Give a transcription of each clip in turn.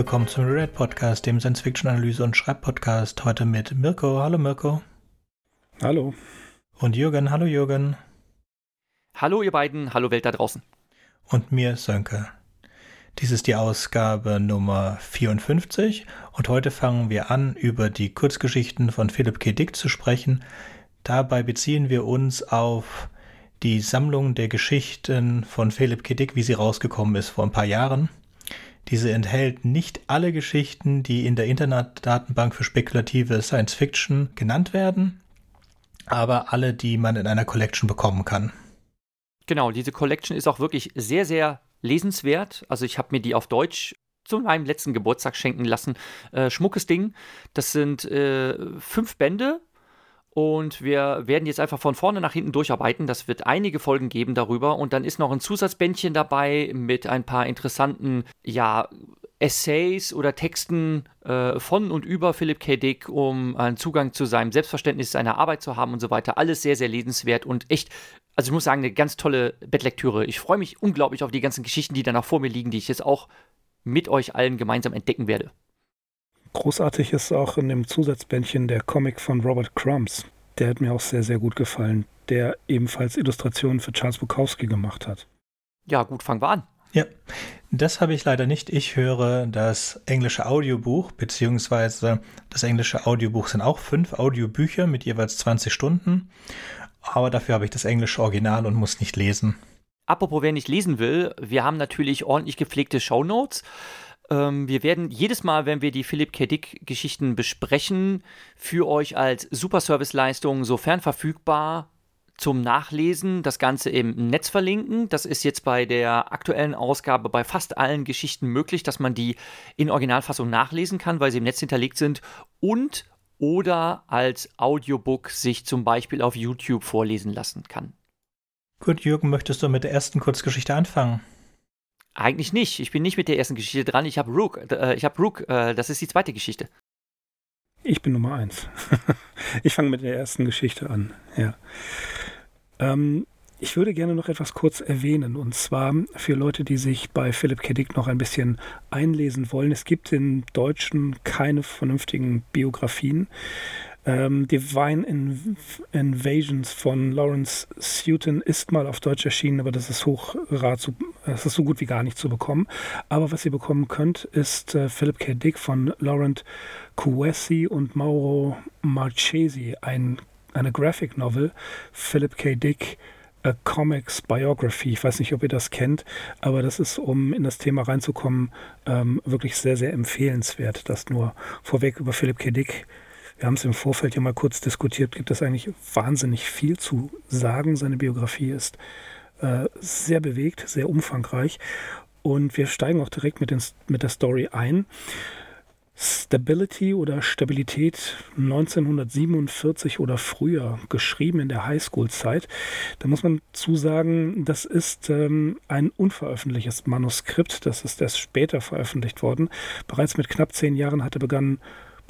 willkommen zum Red Podcast, dem Science-Fiction-Analyse- und Schreibpodcast. Heute mit Mirko. Hallo Mirko. Hallo. Und Jürgen. Hallo Jürgen. Hallo ihr beiden. Hallo Welt da draußen. Und mir Sönke. Dies ist die Ausgabe Nummer 54 und heute fangen wir an, über die Kurzgeschichten von Philip K. Dick zu sprechen. Dabei beziehen wir uns auf die Sammlung der Geschichten von Philip K. Dick, wie sie rausgekommen ist vor ein paar Jahren. Diese enthält nicht alle Geschichten, die in der Internetdatenbank für spekulative Science Fiction genannt werden, aber alle, die man in einer Collection bekommen kann. Genau, diese Collection ist auch wirklich sehr, sehr lesenswert. Also ich habe mir die auf Deutsch zu meinem letzten Geburtstag schenken lassen. Äh, schmuckes Ding. Das sind äh, fünf Bände und wir werden jetzt einfach von vorne nach hinten durcharbeiten. Das wird einige Folgen geben darüber. Und dann ist noch ein Zusatzbändchen dabei mit ein paar interessanten, ja, Essays oder Texten äh, von und über Philip K. Dick, um einen Zugang zu seinem Selbstverständnis seiner Arbeit zu haben und so weiter. Alles sehr, sehr lesenswert und echt, also ich muss sagen, eine ganz tolle Bettlektüre. Ich freue mich unglaublich auf die ganzen Geschichten, die da noch vor mir liegen, die ich jetzt auch mit euch allen gemeinsam entdecken werde. Großartig ist auch in dem Zusatzbändchen der Comic von Robert Crumbs. Der hat mir auch sehr, sehr gut gefallen, der ebenfalls Illustrationen für Charles Bukowski gemacht hat. Ja, gut, fangen wir an. Ja, das habe ich leider nicht. Ich höre das englische Audiobuch, beziehungsweise das englische Audiobuch sind auch fünf Audiobücher mit jeweils 20 Stunden. Aber dafür habe ich das englische Original und muss nicht lesen. Apropos, wer nicht lesen will, wir haben natürlich ordentlich gepflegte Shownotes. Ähm, wir werden jedes Mal, wenn wir die Philipp K. Dick-Geschichten besprechen, für euch als Superservice-Leistung sofern verfügbar zum Nachlesen das Ganze im Netz verlinken. Das ist jetzt bei der aktuellen Ausgabe bei fast allen Geschichten möglich, dass man die in Originalfassung nachlesen kann, weil sie im Netz hinterlegt sind und oder als Audiobook sich zum Beispiel auf YouTube vorlesen lassen kann. Gut, Jürgen, möchtest du mit der ersten Kurzgeschichte anfangen? Eigentlich nicht. Ich bin nicht mit der ersten Geschichte dran. Ich habe Rook. Äh, ich habe Rook. Äh, das ist die zweite Geschichte. Ich bin Nummer eins. ich fange mit der ersten Geschichte an. Ja. Ähm, ich würde gerne noch etwas kurz erwähnen, und zwar für Leute, die sich bei Philipp K. Noch ein bisschen einlesen wollen. Es gibt im Deutschen keine vernünftigen Biografien. Ähm, Divine Inv Invasions von Lawrence Sutton ist mal auf Deutsch erschienen, aber das ist hoch rar zu, das ist so gut wie gar nicht zu bekommen. Aber was ihr bekommen könnt, ist äh, Philip K. Dick von Laurent Cuesi und Mauro Marchesi, ein, eine Graphic Novel. Philip K. Dick A Comics Biography. Ich weiß nicht, ob ihr das kennt, aber das ist, um in das Thema reinzukommen, ähm, wirklich sehr, sehr empfehlenswert. Das nur vorweg über Philip K. Dick wir haben es im Vorfeld ja mal kurz diskutiert, gibt es eigentlich wahnsinnig viel zu sagen. Seine Biografie ist äh, sehr bewegt, sehr umfangreich. Und wir steigen auch direkt mit, den, mit der Story ein. Stability oder Stabilität 1947 oder früher, geschrieben in der Highschool-Zeit. Da muss man zu sagen, das ist ähm, ein unveröffentlichtes Manuskript, das ist erst später veröffentlicht worden. Bereits mit knapp zehn Jahren hatte begonnen,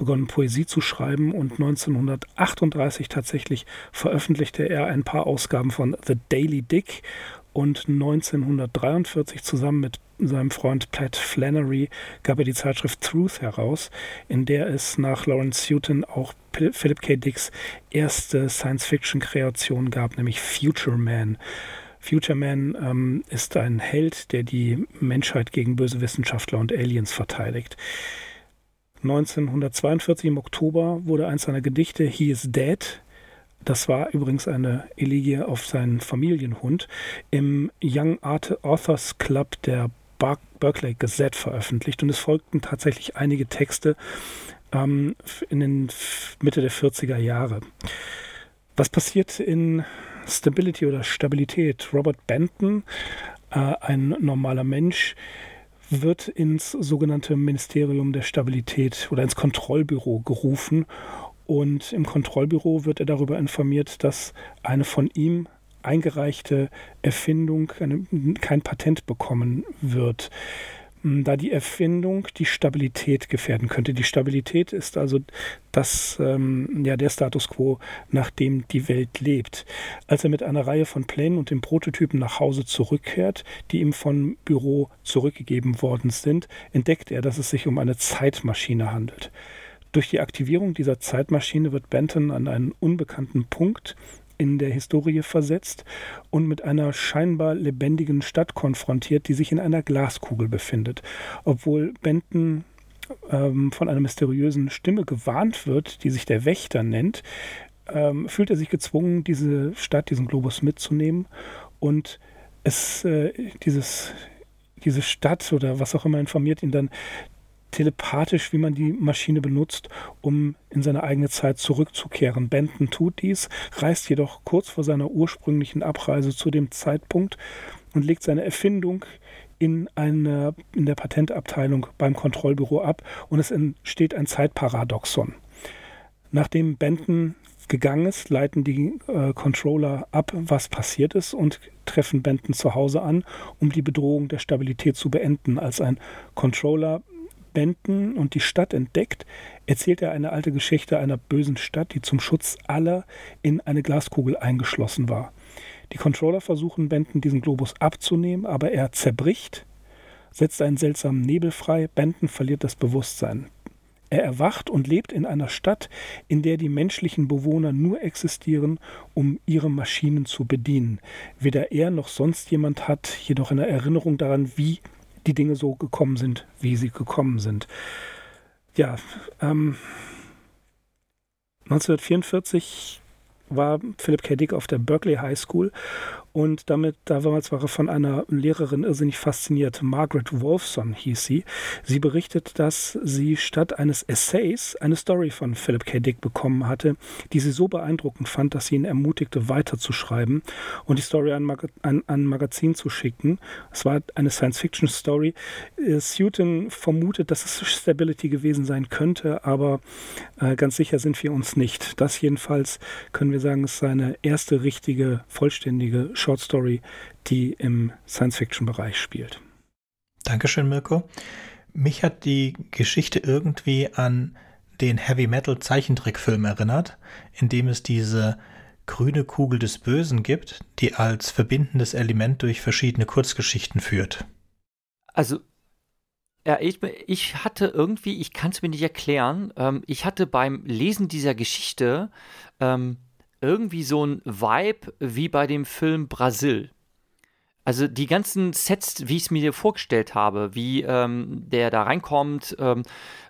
begonnen, Poesie zu schreiben und 1938 tatsächlich veröffentlichte er ein paar Ausgaben von The Daily Dick und 1943 zusammen mit seinem Freund Pat Flannery gab er die Zeitschrift Truth heraus, in der es nach Lawrence Houghton auch Philip K. Dicks erste Science-Fiction-Kreation gab, nämlich Future Man. Future Man ähm, ist ein Held, der die Menschheit gegen böse Wissenschaftler und Aliens verteidigt. 1942 im Oktober wurde eins seiner Gedichte He is Dead das war übrigens eine Elegie auf seinen Familienhund im Young Authors Club der Berkeley Gazette veröffentlicht und es folgten tatsächlich einige Texte ähm, in den Mitte der 40er Jahre. Was passiert in Stability oder Stabilität? Robert Benton, äh, ein normaler Mensch, wird ins sogenannte Ministerium der Stabilität oder ins Kontrollbüro gerufen. Und im Kontrollbüro wird er darüber informiert, dass eine von ihm eingereichte Erfindung eine, kein Patent bekommen wird. Da die Erfindung die Stabilität gefährden könnte. Die Stabilität ist also das, ähm, ja, der Status quo, nach dem die Welt lebt. Als er mit einer Reihe von Plänen und dem Prototypen nach Hause zurückkehrt, die ihm vom Büro zurückgegeben worden sind, entdeckt er, dass es sich um eine Zeitmaschine handelt. Durch die Aktivierung dieser Zeitmaschine wird Benton an einen unbekannten Punkt in der Historie versetzt und mit einer scheinbar lebendigen Stadt konfrontiert, die sich in einer Glaskugel befindet. Obwohl Benton ähm, von einer mysteriösen Stimme gewarnt wird, die sich der Wächter nennt, ähm, fühlt er sich gezwungen, diese Stadt, diesen Globus mitzunehmen und es, äh, dieses, diese Stadt oder was auch immer informiert ihn dann telepathisch, wie man die Maschine benutzt, um in seine eigene Zeit zurückzukehren. Benton tut dies, reist jedoch kurz vor seiner ursprünglichen Abreise zu dem Zeitpunkt und legt seine Erfindung in, eine, in der Patentabteilung beim Kontrollbüro ab und es entsteht ein Zeitparadoxon. Nachdem Benton gegangen ist, leiten die äh, Controller ab, was passiert ist und treffen Benton zu Hause an, um die Bedrohung der Stabilität zu beenden. Als ein Controller Benton und die Stadt entdeckt, erzählt er eine alte Geschichte einer bösen Stadt, die zum Schutz aller in eine Glaskugel eingeschlossen war. Die Controller versuchen Benton diesen Globus abzunehmen, aber er zerbricht, setzt einen seltsamen Nebel frei, Benton verliert das Bewusstsein. Er erwacht und lebt in einer Stadt, in der die menschlichen Bewohner nur existieren, um ihre Maschinen zu bedienen. Weder er noch sonst jemand hat jedoch eine Erinnerung daran, wie die Dinge so gekommen sind, wie sie gekommen sind. Ja, ähm, 1944 war Philip K. Dick auf der Berkeley High School und damit, damals war er von einer Lehrerin irrsinnig fasziniert. Margaret Wolfson hieß sie. Sie berichtet, dass sie statt eines Essays eine Story von Philip K. Dick bekommen hatte, die sie so beeindruckend fand, dass sie ihn ermutigte, weiterzuschreiben und die Story an, Mag an, an ein Magazin zu schicken. Es war eine Science-Fiction-Story. Äh, Sutin vermutet, dass es Stability gewesen sein könnte, aber äh, ganz sicher sind wir uns nicht. Das jedenfalls können wir sagen, ist seine erste richtige, vollständige Short Story, die im Science-Fiction-Bereich spielt. Dankeschön, Mirko. Mich hat die Geschichte irgendwie an den Heavy Metal Zeichentrickfilm erinnert, in dem es diese grüne Kugel des Bösen gibt, die als verbindendes Element durch verschiedene Kurzgeschichten führt. Also, ja, ich, ich hatte irgendwie, ich kann es mir nicht erklären, ähm, ich hatte beim Lesen dieser Geschichte ähm, irgendwie so ein Vibe wie bei dem Film Brasil. Also die ganzen Sets, wie ich es mir vorgestellt habe, wie ähm, der da reinkommt, ähm,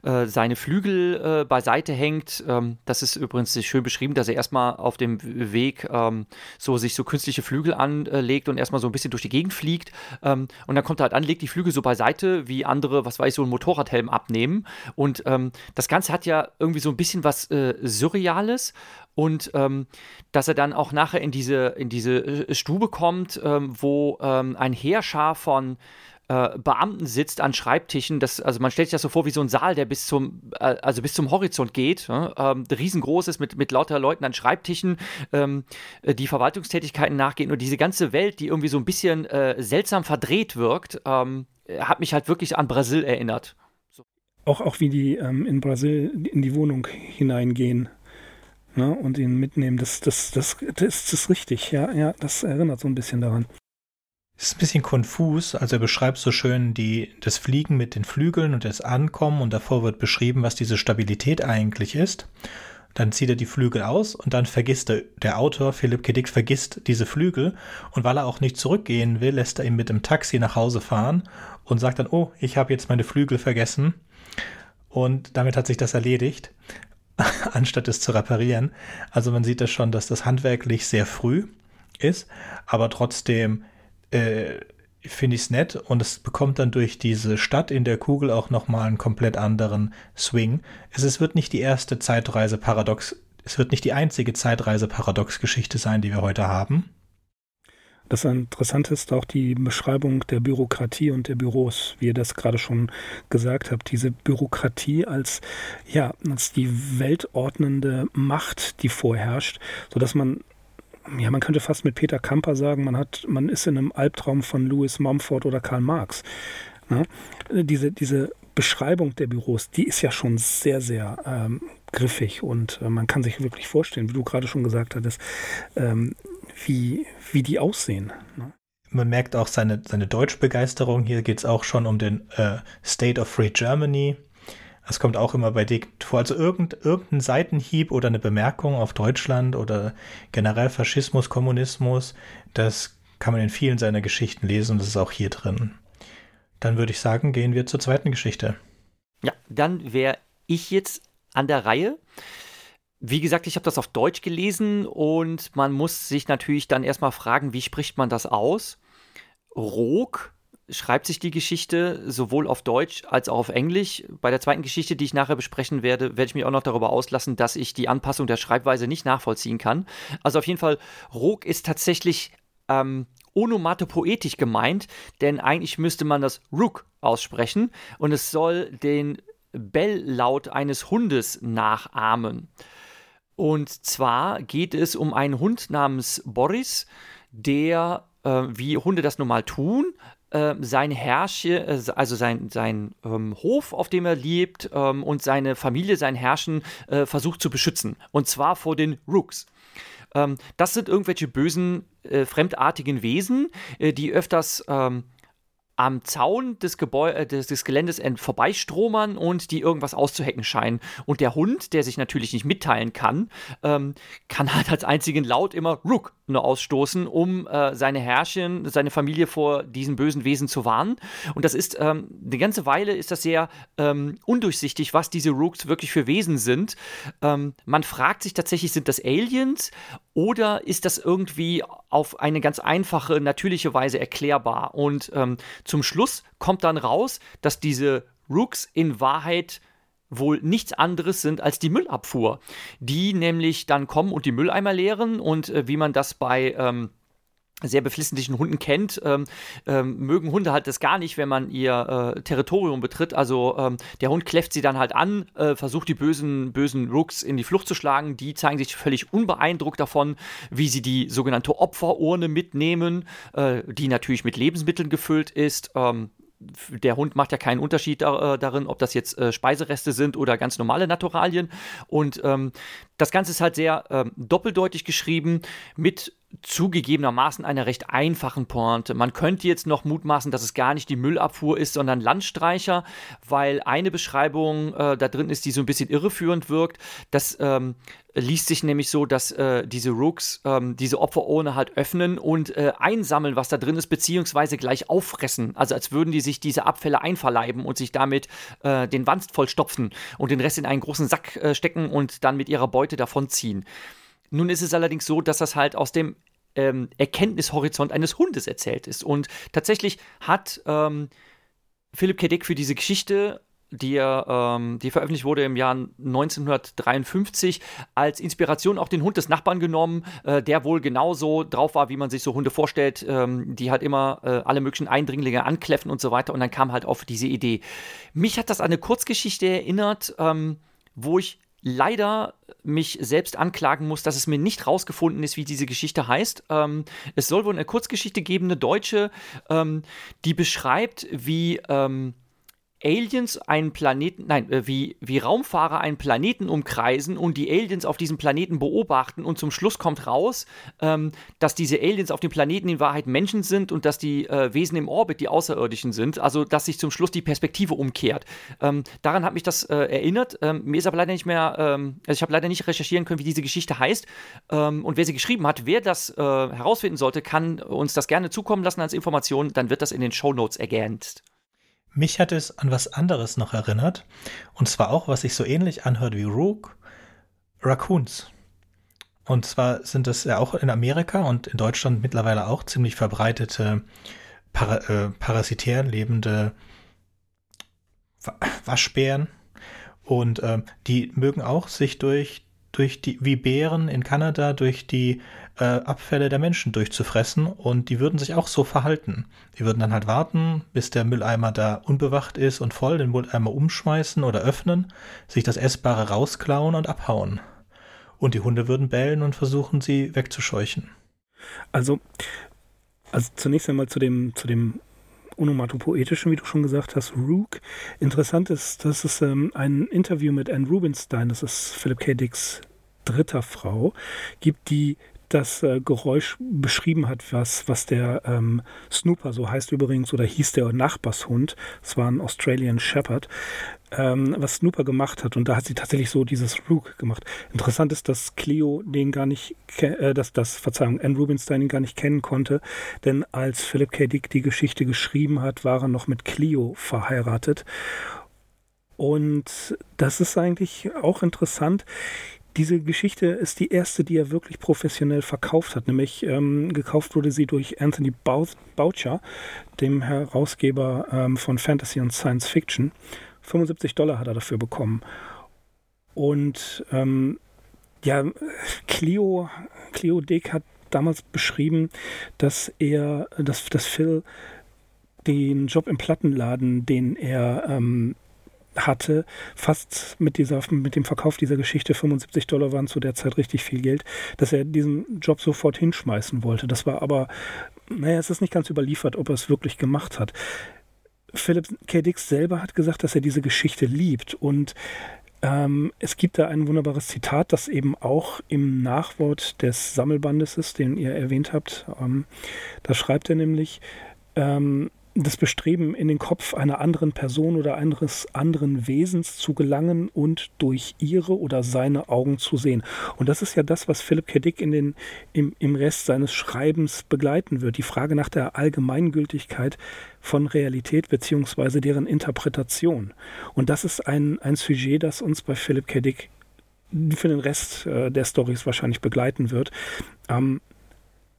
äh, seine Flügel äh, beiseite hängt. Ähm, das ist übrigens schön beschrieben, dass er erstmal auf dem Weg ähm, so sich so künstliche Flügel anlegt und erstmal so ein bisschen durch die Gegend fliegt. Ähm, und dann kommt er halt an, legt die Flügel so beiseite, wie andere, was weiß ich, so einen Motorradhelm abnehmen. Und ähm, das Ganze hat ja irgendwie so ein bisschen was äh, Surreales und ähm, dass er dann auch nachher in diese, in diese äh, Stube kommt, ähm, wo ähm, ein Heerschar von äh, Beamten sitzt an Schreibtischen. Das, also man stellt sich das so vor wie so ein Saal, der bis zum, äh, also bis zum Horizont geht. Ne? Ähm, riesengroß ist mit, mit lauter Leuten an Schreibtischen, ähm, äh, die Verwaltungstätigkeiten nachgehen. Und diese ganze Welt, die irgendwie so ein bisschen äh, seltsam verdreht wirkt, ähm, hat mich halt wirklich an Brasil erinnert. Auch, auch wie die ähm, in Brasil in die Wohnung hineingehen. Ne, und ihn mitnehmen, das, das, das, das, ist richtig, ja, ja, das erinnert so ein bisschen daran. Es ist ein bisschen konfus, also er beschreibt so schön die, das Fliegen mit den Flügeln und das Ankommen und davor wird beschrieben, was diese Stabilität eigentlich ist. Dann zieht er die Flügel aus und dann vergisst er, der Autor Philipp K. Vergisst diese Flügel und weil er auch nicht zurückgehen will, lässt er ihn mit dem Taxi nach Hause fahren und sagt dann, oh, ich habe jetzt meine Flügel vergessen und damit hat sich das erledigt, anstatt es zu reparieren. Also man sieht das schon, dass das handwerklich sehr früh ist, aber trotzdem äh, finde ich es nett und es bekommt dann durch diese Stadt in der Kugel auch nochmal einen komplett anderen Swing. Es, es wird nicht die erste Zeitreise-Paradox, es wird nicht die einzige Zeitreise-Paradox-Geschichte sein, die wir heute haben. Das Interessante ist auch die Beschreibung der Bürokratie und der Büros, wie ihr das gerade schon gesagt habt. Diese Bürokratie als, ja, als die weltordnende Macht, die vorherrscht, sodass man ja, man könnte fast mit Peter Kamper sagen, man hat, man ist in einem Albtraum von Louis Mumford oder Karl Marx. Ne? Diese, diese Beschreibung der Büros, die ist ja schon sehr, sehr ähm, griffig und äh, man kann sich wirklich vorstellen, wie du gerade schon gesagt hattest, ähm, wie, wie die aussehen. Ne? Man merkt auch seine, seine Deutschbegeisterung. Hier geht es auch schon um den äh, State of Free Germany. Das kommt auch immer bei Dick vor. Also irgend, irgendein Seitenhieb oder eine Bemerkung auf Deutschland oder generell Faschismus, Kommunismus, das kann man in vielen seiner Geschichten lesen und das ist auch hier drin. Dann würde ich sagen, gehen wir zur zweiten Geschichte. Ja, dann wäre ich jetzt an der Reihe. Wie gesagt, ich habe das auf Deutsch gelesen und man muss sich natürlich dann erstmal fragen, wie spricht man das aus? Rog schreibt sich die Geschichte sowohl auf Deutsch als auch auf Englisch. Bei der zweiten Geschichte, die ich nachher besprechen werde, werde ich mich auch noch darüber auslassen, dass ich die Anpassung der Schreibweise nicht nachvollziehen kann. Also auf jeden Fall, Rog ist tatsächlich ähm, onomatopoetisch gemeint, denn eigentlich müsste man das Rook aussprechen und es soll den Belllaut eines Hundes nachahmen. Und zwar geht es um einen Hund namens Boris, der, äh, wie Hunde das normal tun, äh, sein Herrsche, äh, also sein, sein ähm, Hof, auf dem er lebt, ähm, und seine Familie, sein Herrschen äh, versucht zu beschützen. Und zwar vor den Rooks. Ähm, das sind irgendwelche bösen, äh, fremdartigen Wesen, äh, die öfters ähm, am Zaun des, Gebäu äh, des, des Geländes vorbeistromern und die irgendwas auszuhacken scheinen. Und der Hund, der sich natürlich nicht mitteilen kann, ähm, kann halt als einzigen Laut immer Rook nur ausstoßen, um äh, seine Herrchen, seine Familie vor diesen bösen Wesen zu warnen. Und das ist ähm, eine ganze Weile ist das sehr ähm, undurchsichtig, was diese Rooks wirklich für Wesen sind. Ähm, man fragt sich tatsächlich, sind das Aliens oder ist das irgendwie auf eine ganz einfache, natürliche Weise erklärbar? Und ähm, zum Schluss kommt dann raus, dass diese Rooks in Wahrheit wohl nichts anderes sind als die Müllabfuhr, die nämlich dann kommen und die Mülleimer leeren und äh, wie man das bei ähm, sehr beflissentlichen Hunden kennt, ähm, ähm, mögen Hunde halt das gar nicht, wenn man ihr äh, Territorium betritt. Also ähm, der Hund kläfft sie dann halt an, äh, versucht die bösen, bösen Rooks in die Flucht zu schlagen. Die zeigen sich völlig unbeeindruckt davon, wie sie die sogenannte Opferurne mitnehmen, äh, die natürlich mit Lebensmitteln gefüllt ist. Der Hund macht ja keinen Unterschied da, äh, darin, ob das jetzt äh, Speisereste sind oder ganz normale Naturalien. Und ähm, das Ganze ist halt sehr ähm, doppeldeutig geschrieben mit zugegebenermaßen einer recht einfachen Pointe. Man könnte jetzt noch mutmaßen, dass es gar nicht die Müllabfuhr ist, sondern Landstreicher, weil eine Beschreibung äh, da drin ist, die so ein bisschen irreführend wirkt. Das ähm, liest sich nämlich so, dass äh, diese Rooks ähm, diese Opferurne halt öffnen und äh, einsammeln, was da drin ist, beziehungsweise gleich auffressen. Also als würden die sich diese Abfälle einverleiben und sich damit äh, den Wanst vollstopfen und den Rest in einen großen Sack äh, stecken und dann mit ihrer Beute davonziehen. Nun ist es allerdings so, dass das halt aus dem ähm, Erkenntnishorizont eines Hundes erzählt ist. Und tatsächlich hat ähm, Philipp K. Dick für diese Geschichte die, ähm, die veröffentlicht wurde im Jahr 1953, als Inspiration auch den Hund des Nachbarn genommen, äh, der wohl genauso drauf war, wie man sich so Hunde vorstellt, ähm, die halt immer äh, alle möglichen Eindringlinge ankläffen und so weiter. Und dann kam halt auf diese Idee. Mich hat das an eine Kurzgeschichte erinnert, ähm, wo ich leider mich selbst anklagen muss, dass es mir nicht rausgefunden ist, wie diese Geschichte heißt. Ähm, es soll wohl eine Kurzgeschichte geben, eine deutsche, ähm, die beschreibt, wie ähm, Aliens einen Planeten, nein, äh, wie, wie Raumfahrer einen Planeten umkreisen und die Aliens auf diesem Planeten beobachten und zum Schluss kommt raus, ähm, dass diese Aliens auf dem Planeten in Wahrheit Menschen sind und dass die äh, Wesen im Orbit die Außerirdischen sind, also dass sich zum Schluss die Perspektive umkehrt. Ähm, daran hat mich das äh, erinnert. Ähm, mir ist aber leider nicht mehr, ähm, also ich habe leider nicht recherchieren können, wie diese Geschichte heißt. Ähm, und wer sie geschrieben hat, wer das äh, herausfinden sollte, kann uns das gerne zukommen lassen als Information, dann wird das in den Show Notes ergänzt. Mich hat es an was anderes noch erinnert. Und zwar auch, was sich so ähnlich anhört wie Rook, Raccoons. Und zwar sind es ja auch in Amerika und in Deutschland mittlerweile auch ziemlich verbreitete para äh, parasitär lebende Waschbären. Und äh, die mögen auch sich durch, durch die, wie Bären in Kanada, durch die äh, Abfälle der Menschen durchzufressen und die würden sich auch so verhalten. Die würden dann halt warten, bis der Mülleimer da unbewacht ist und voll den Mülleimer umschmeißen oder öffnen, sich das Essbare rausklauen und abhauen. Und die Hunde würden bellen und versuchen, sie wegzuscheuchen. Also, also zunächst einmal zu dem, zu dem Onomatopoetischen, wie du schon gesagt hast, Rook. Interessant ist, dass es ähm, ein Interview mit Anne Rubinstein, das ist Philip K. Dicks dritter Frau, gibt, die das äh, Geräusch beschrieben hat, was, was der ähm, Snooper, so heißt übrigens, oder hieß der Nachbarshund, es war ein Australian Shepherd, ähm, was Snooper gemacht hat. Und da hat sie tatsächlich so dieses Rook gemacht. Interessant ist, dass Cleo den gar nicht, äh, dass das, Verzeihung, Anne Rubinstein ihn gar nicht kennen konnte, denn als Philip K. Dick die Geschichte geschrieben hat, war er noch mit Cleo verheiratet. Und das ist eigentlich auch interessant diese Geschichte ist die erste, die er wirklich professionell verkauft hat. Nämlich ähm, gekauft wurde sie durch Anthony Boucher, dem Herausgeber ähm, von Fantasy und Science Fiction. 75 Dollar hat er dafür bekommen. Und ähm, ja, Clio, Clio Dick hat damals beschrieben, dass er, dass, dass Phil den Job im Plattenladen, den er ähm, hatte, fast mit, dieser, mit dem Verkauf dieser Geschichte 75 Dollar waren zu der Zeit richtig viel Geld, dass er diesen Job sofort hinschmeißen wollte. Das war aber, naja, es ist nicht ganz überliefert, ob er es wirklich gemacht hat. Philip K. Dix selber hat gesagt, dass er diese Geschichte liebt und ähm, es gibt da ein wunderbares Zitat, das eben auch im Nachwort des Sammelbandes ist, den ihr erwähnt habt. Ähm, da schreibt er nämlich, ähm, das Bestreben, in den Kopf einer anderen Person oder eines anderen Wesens zu gelangen und durch ihre oder seine Augen zu sehen. Und das ist ja das, was Philipp K. Dick in den, im, im Rest seines Schreibens begleiten wird. Die Frage nach der Allgemeingültigkeit von Realität beziehungsweise deren Interpretation. Und das ist ein, ein Sujet, das uns bei Philipp K. Dick für den Rest äh, der Stories wahrscheinlich begleiten wird. Ähm,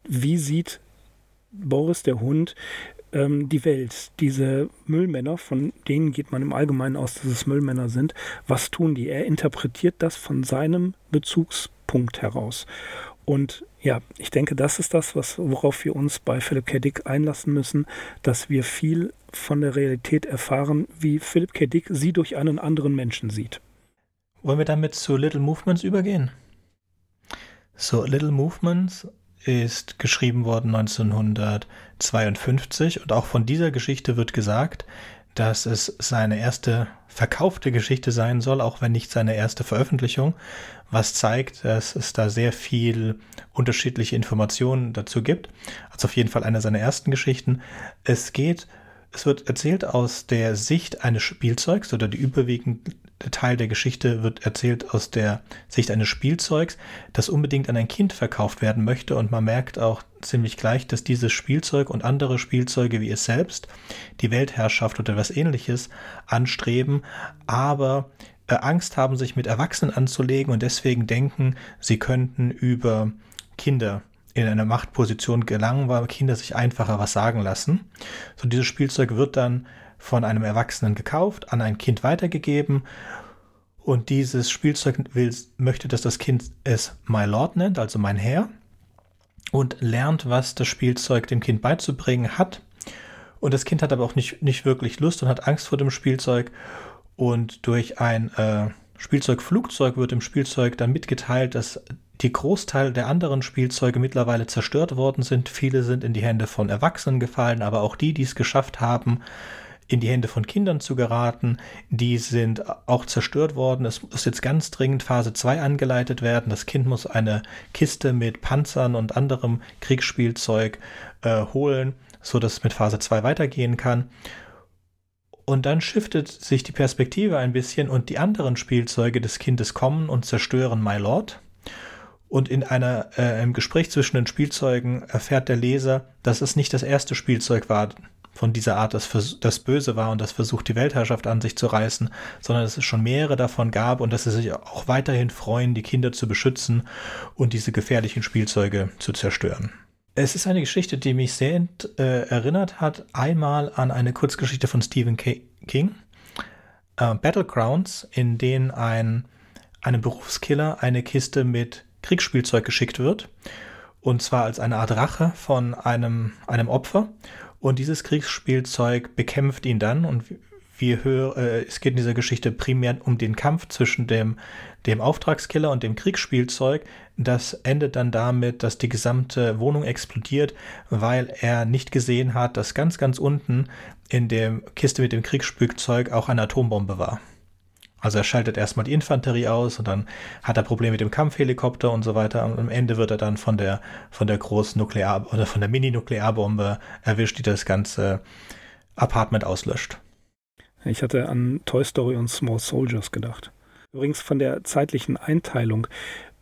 wie sieht Boris der Hund ähm, die Welt, diese Müllmänner, von denen geht man im Allgemeinen aus, dass es Müllmänner sind, was tun die? Er interpretiert das von seinem Bezugspunkt heraus. Und ja, ich denke, das ist das, was, worauf wir uns bei Philip K. Dick einlassen müssen, dass wir viel von der Realität erfahren, wie Philip K. Dick sie durch einen anderen Menschen sieht. Wollen wir damit zu Little Movements übergehen? So, Little Movements ist geschrieben worden 1952 und auch von dieser Geschichte wird gesagt, dass es seine erste verkaufte Geschichte sein soll, auch wenn nicht seine erste Veröffentlichung, was zeigt, dass es da sehr viel unterschiedliche Informationen dazu gibt. Also auf jeden Fall eine seiner ersten Geschichten. Es geht, es wird erzählt aus der Sicht eines Spielzeugs oder die überwiegend Teil der Geschichte wird erzählt aus der Sicht eines Spielzeugs, das unbedingt an ein Kind verkauft werden möchte und man merkt auch ziemlich gleich, dass dieses Spielzeug und andere Spielzeuge wie es selbst die Weltherrschaft oder etwas ähnliches anstreben, aber äh, Angst haben, sich mit Erwachsenen anzulegen und deswegen denken, sie könnten über Kinder in eine Machtposition gelangen, weil Kinder sich einfacher was sagen lassen. So dieses Spielzeug wird dann von einem Erwachsenen gekauft, an ein Kind weitergegeben und dieses Spielzeug will, möchte, dass das Kind es My Lord nennt, also mein Herr, und lernt, was das Spielzeug dem Kind beizubringen hat. Und das Kind hat aber auch nicht, nicht wirklich Lust und hat Angst vor dem Spielzeug. Und durch ein äh, Spielzeugflugzeug wird dem Spielzeug dann mitgeteilt, dass die Großteil der anderen Spielzeuge mittlerweile zerstört worden sind. Viele sind in die Hände von Erwachsenen gefallen, aber auch die, die es geschafft haben, in die Hände von Kindern zu geraten. Die sind auch zerstört worden. Es muss jetzt ganz dringend Phase 2 angeleitet werden. Das Kind muss eine Kiste mit Panzern und anderem Kriegsspielzeug äh, holen, sodass es mit Phase 2 weitergehen kann. Und dann shiftet sich die Perspektive ein bisschen und die anderen Spielzeuge des Kindes kommen und zerstören My Lord. Und in einer, äh, einem Gespräch zwischen den Spielzeugen erfährt der Leser, dass es nicht das erste Spielzeug war, von dieser Art, das, das böse war und das versucht, die Weltherrschaft an sich zu reißen, sondern dass es schon mehrere davon gab und dass sie sich auch weiterhin freuen, die Kinder zu beschützen und diese gefährlichen Spielzeuge zu zerstören. Es ist eine Geschichte, die mich sehr äh, erinnert hat, einmal an eine Kurzgeschichte von Stephen King, äh, Battlegrounds, in denen ein, einem Berufskiller eine Kiste mit Kriegsspielzeug geschickt wird. Und zwar als eine Art Rache von einem, einem Opfer. Und dieses Kriegsspielzeug bekämpft ihn dann und wir hören, äh, es geht in dieser Geschichte primär um den Kampf zwischen dem, dem Auftragskiller und dem Kriegsspielzeug. Das endet dann damit, dass die gesamte Wohnung explodiert, weil er nicht gesehen hat, dass ganz, ganz unten in der Kiste mit dem Kriegsspielzeug auch eine Atombombe war. Also er schaltet erstmal die Infanterie aus und dann hat er Probleme mit dem Kampfhelikopter und so weiter. Und am Ende wird er dann von der, von der großen Nuklear- oder von der Mini-Nuklearbombe erwischt, die das ganze Apartment auslöscht. Ich hatte an Toy Story und Small Soldiers gedacht. Übrigens von der zeitlichen Einteilung.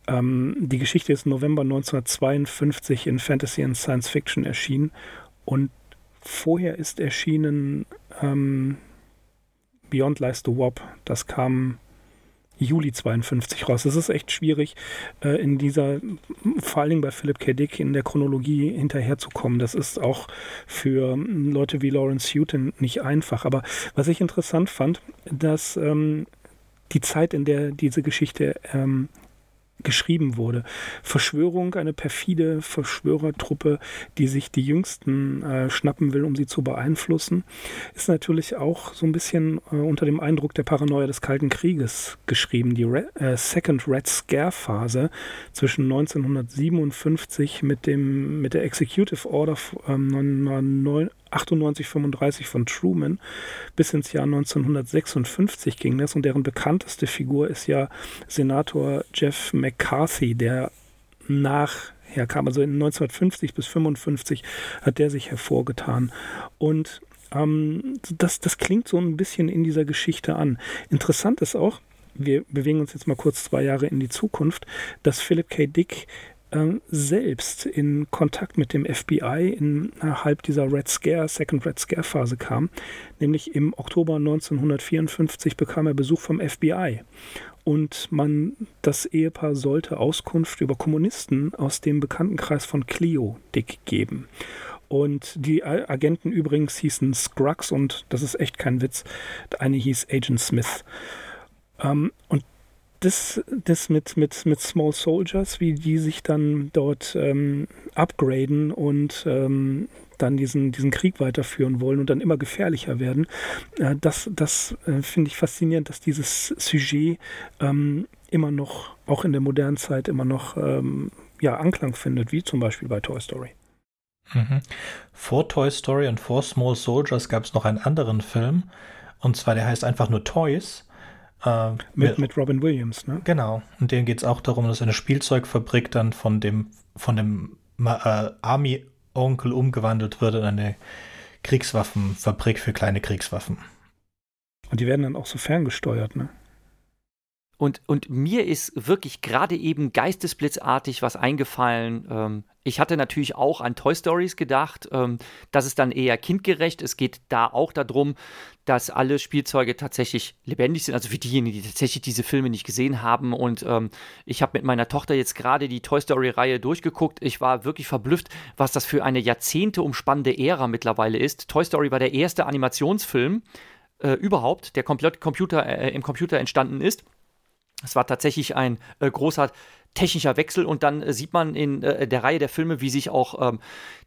Ähm, die Geschichte ist November 1952 in Fantasy and Science Fiction erschienen und vorher ist erschienen ähm, Beyond Lies the Wop. Das kam Juli 52 raus. Es ist echt schwierig, äh, in dieser, vor allen Dingen bei Philip K. Dick, in der Chronologie hinterherzukommen. Das ist auch für Leute wie Lawrence Houghton nicht einfach. Aber was ich interessant fand, dass ähm, die Zeit, in der diese Geschichte ähm, geschrieben wurde. Verschwörung, eine perfide Verschwörertruppe, die sich die Jüngsten äh, schnappen will, um sie zu beeinflussen, ist natürlich auch so ein bisschen äh, unter dem Eindruck der Paranoia des Kalten Krieges geschrieben. Die Re äh, Second Red Scare Phase zwischen 1957 mit, dem, mit der Executive Order ähm, 98, 35 von Truman bis ins Jahr 1956 ging das und deren bekannteste Figur ist ja Senator Jeff McCarthy, der nachher kam, also in 1950 bis 55 hat der sich hervorgetan und ähm, das, das klingt so ein bisschen in dieser Geschichte an. Interessant ist auch, wir bewegen uns jetzt mal kurz zwei Jahre in die Zukunft, dass Philip K. Dick selbst in Kontakt mit dem FBI innerhalb dieser Red Scare, Second Red Scare Phase kam. Nämlich im Oktober 1954 bekam er Besuch vom FBI. Und man, das Ehepaar sollte Auskunft über Kommunisten aus dem Bekanntenkreis von Clio Dick geben. Und die Agenten übrigens hießen Scruggs und das ist echt kein Witz. Der eine hieß Agent Smith. Ähm, und das, das mit, mit, mit Small Soldiers, wie die sich dann dort ähm, upgraden und ähm, dann diesen, diesen Krieg weiterführen wollen und dann immer gefährlicher werden. Äh, das das äh, finde ich faszinierend, dass dieses Sujet ähm, immer noch, auch in der modernen Zeit, immer noch ähm, ja, Anklang findet, wie zum Beispiel bei Toy Story. Mhm. Vor Toy Story und vor Small Soldiers gab es noch einen anderen Film, und zwar der heißt einfach nur Toys. Äh, mit, mit Robin Williams, ne? Genau. Und denen geht es auch darum, dass eine Spielzeugfabrik dann von dem, von dem äh, Army-Onkel umgewandelt wird in eine Kriegswaffenfabrik für kleine Kriegswaffen. Und die werden dann auch so ferngesteuert, ne? Und, und mir ist wirklich gerade eben geistesblitzartig was eingefallen. Ähm, ich hatte natürlich auch an Toy Stories gedacht. Ähm, das ist dann eher kindgerecht. Es geht da auch darum, dass alle Spielzeuge tatsächlich lebendig sind. Also für diejenigen, die tatsächlich diese Filme nicht gesehen haben. Und ähm, ich habe mit meiner Tochter jetzt gerade die Toy Story-Reihe durchgeguckt. Ich war wirklich verblüfft, was das für eine Jahrzehnte umspannende Ära mittlerweile ist. Toy Story war der erste Animationsfilm äh, überhaupt, der komplett Computer, äh, im Computer entstanden ist. Es war tatsächlich ein äh, großer technischer Wechsel und dann äh, sieht man in äh, der Reihe der Filme, wie sich auch ähm,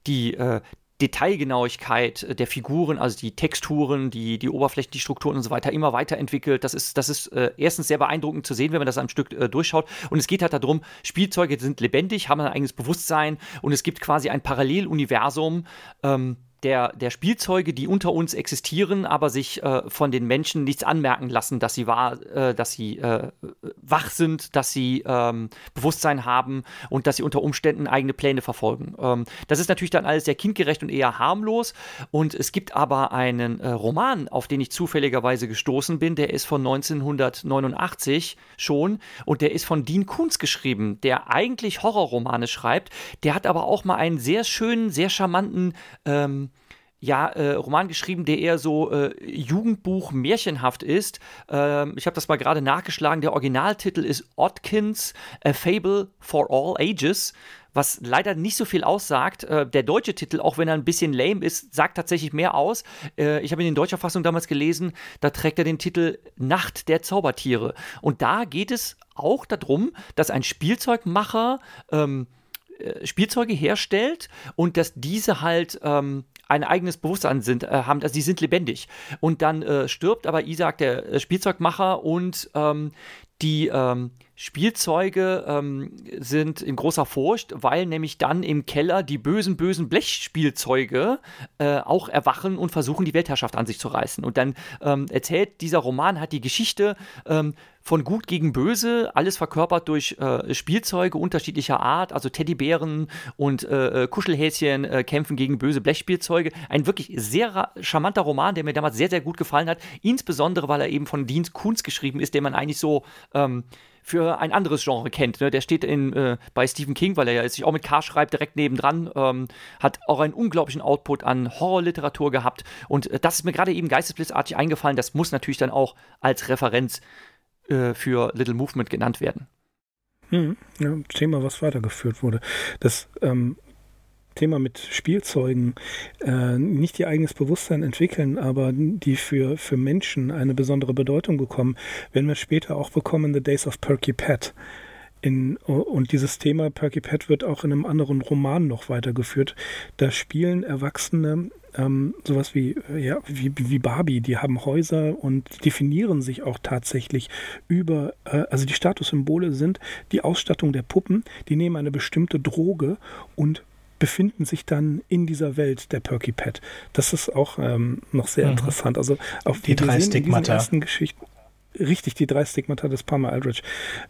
die äh, Detailgenauigkeit der Figuren, also die Texturen, die, die Oberflächen, die Strukturen und so weiter immer weiterentwickelt. Das ist, das ist äh, erstens sehr beeindruckend zu sehen, wenn man das am Stück äh, durchschaut. Und es geht halt darum, Spielzeuge sind lebendig, haben ein eigenes Bewusstsein und es gibt quasi ein Paralleluniversum. Ähm, der, der Spielzeuge, die unter uns existieren, aber sich äh, von den Menschen nichts anmerken lassen, dass sie wahr, äh, dass sie äh, wach sind, dass sie ähm, Bewusstsein haben und dass sie unter Umständen eigene Pläne verfolgen. Ähm, das ist natürlich dann alles sehr kindgerecht und eher harmlos. Und es gibt aber einen äh, Roman, auf den ich zufälligerweise gestoßen bin, der ist von 1989 schon und der ist von Dean Kuhns geschrieben, der eigentlich Horrorromane schreibt. Der hat aber auch mal einen sehr schönen, sehr charmanten ähm, ja, äh, Roman geschrieben, der eher so äh, Jugendbuch märchenhaft ist. Ähm, ich habe das mal gerade nachgeschlagen. Der Originaltitel ist Oddkins, A Fable for All Ages was leider nicht so viel aussagt. Äh, der deutsche Titel, auch wenn er ein bisschen lame ist, sagt tatsächlich mehr aus. Äh, ich habe in den deutscher Fassung damals gelesen, da trägt er den Titel Nacht der Zaubertiere. Und da geht es auch darum, dass ein Spielzeugmacher ähm, äh, Spielzeuge herstellt und dass diese halt ähm, ein eigenes Bewusstsein sind, äh, haben, also die sind lebendig. Und dann äh, stirbt aber Isaac, der äh, Spielzeugmacher, und ähm, die ähm, Spielzeuge ähm, sind in großer Furcht, weil nämlich dann im Keller die bösen, bösen Blechspielzeuge äh, auch erwachen und versuchen, die Weltherrschaft an sich zu reißen. Und dann ähm, erzählt dieser Roman, hat die Geschichte ähm, von Gut gegen Böse, alles verkörpert durch äh, Spielzeuge unterschiedlicher Art, also Teddybären und äh, äh Kuschelhäschen äh, kämpfen gegen böse Blechspielzeuge. Ein wirklich sehr charmanter Roman, der mir damals sehr, sehr gut gefallen hat, insbesondere weil er eben von Dean Kunz geschrieben ist, den man eigentlich so ähm, für ein anderes Genre kennt. Ne? Der steht in, äh, bei Stephen King, weil er ja sich auch mit K schreibt, direkt nebendran, ähm, hat auch einen unglaublichen Output an Horrorliteratur gehabt. Und äh, das ist mir gerade eben geistesblitzartig eingefallen. Das muss natürlich dann auch als Referenz äh, für Little Movement genannt werden. Hm, ja, Thema, was weitergeführt wurde. Das ähm, Thema mit Spielzeugen äh, nicht ihr eigenes Bewusstsein entwickeln, aber die für, für Menschen eine besondere Bedeutung bekommen, werden wir später auch bekommen, The Days of Perky Pat. In, und dieses Thema Perky Pat wird auch in einem anderen Roman noch weitergeführt. Da spielen Erwachsene ähm, sowas wie, ja, wie, wie Barbie, die haben Häuser und definieren sich auch tatsächlich über, äh, also die Statussymbole sind die Ausstattung der Puppen, die nehmen eine bestimmte Droge und befinden sich dann in dieser Welt der Perky Pet. Das ist auch ähm, noch sehr mhm. interessant. Also auf die drei Stigmata. ersten Geschichten. Richtig, die drei Stigmata des Palmer Aldrich.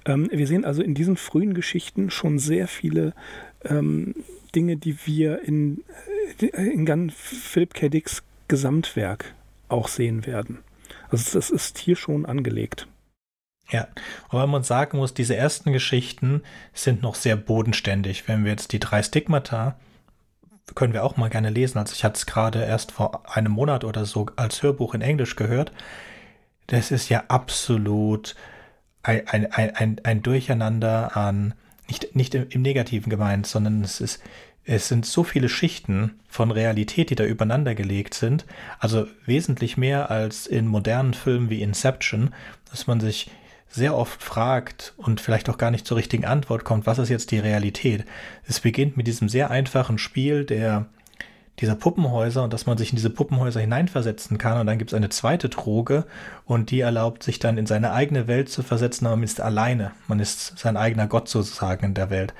Ähm, wir sehen also in diesen frühen Geschichten schon sehr viele ähm, Dinge, die wir in, äh, in ganz Philip K. Dicks Gesamtwerk auch sehen werden. Also das ist hier schon angelegt. Ja, aber man sagen muss, diese ersten Geschichten sind noch sehr bodenständig. Wenn wir jetzt die drei Stigmata, können wir auch mal gerne lesen. Also ich hatte es gerade erst vor einem Monat oder so als Hörbuch in Englisch gehört. Das ist ja absolut ein, ein, ein, ein Durcheinander an, nicht, nicht im, im Negativen gemeint, sondern es ist, es sind so viele Schichten von Realität, die da übereinander gelegt sind. Also wesentlich mehr als in modernen Filmen wie Inception, dass man sich sehr oft fragt und vielleicht auch gar nicht zur richtigen Antwort kommt, was ist jetzt die Realität? Es beginnt mit diesem sehr einfachen Spiel der dieser Puppenhäuser und dass man sich in diese Puppenhäuser hineinversetzen kann und dann gibt es eine zweite Droge und die erlaubt sich dann in seine eigene Welt zu versetzen, aber man ist alleine. Man ist sein eigener Gott sozusagen in der Welt.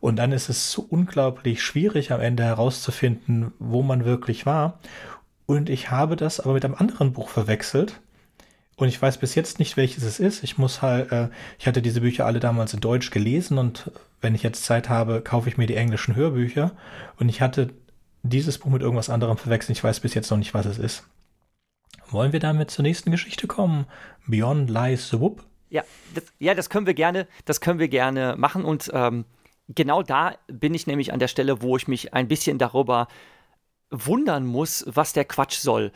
Und dann ist es so unglaublich schwierig am Ende herauszufinden, wo man wirklich war. Und ich habe das aber mit einem anderen Buch verwechselt. Und ich weiß bis jetzt nicht, welches es ist. Ich muss halt, äh, ich hatte diese Bücher alle damals in Deutsch gelesen und wenn ich jetzt Zeit habe, kaufe ich mir die englischen Hörbücher. Und ich hatte dieses Buch mit irgendwas anderem verwechselt. Ich weiß bis jetzt noch nicht, was es ist. Wollen wir damit zur nächsten Geschichte kommen? Beyond Lies the Whoop? Ja, das, ja, das können wir gerne, das können wir gerne machen. Und ähm, genau da bin ich nämlich an der Stelle, wo ich mich ein bisschen darüber wundern muss, was der Quatsch soll.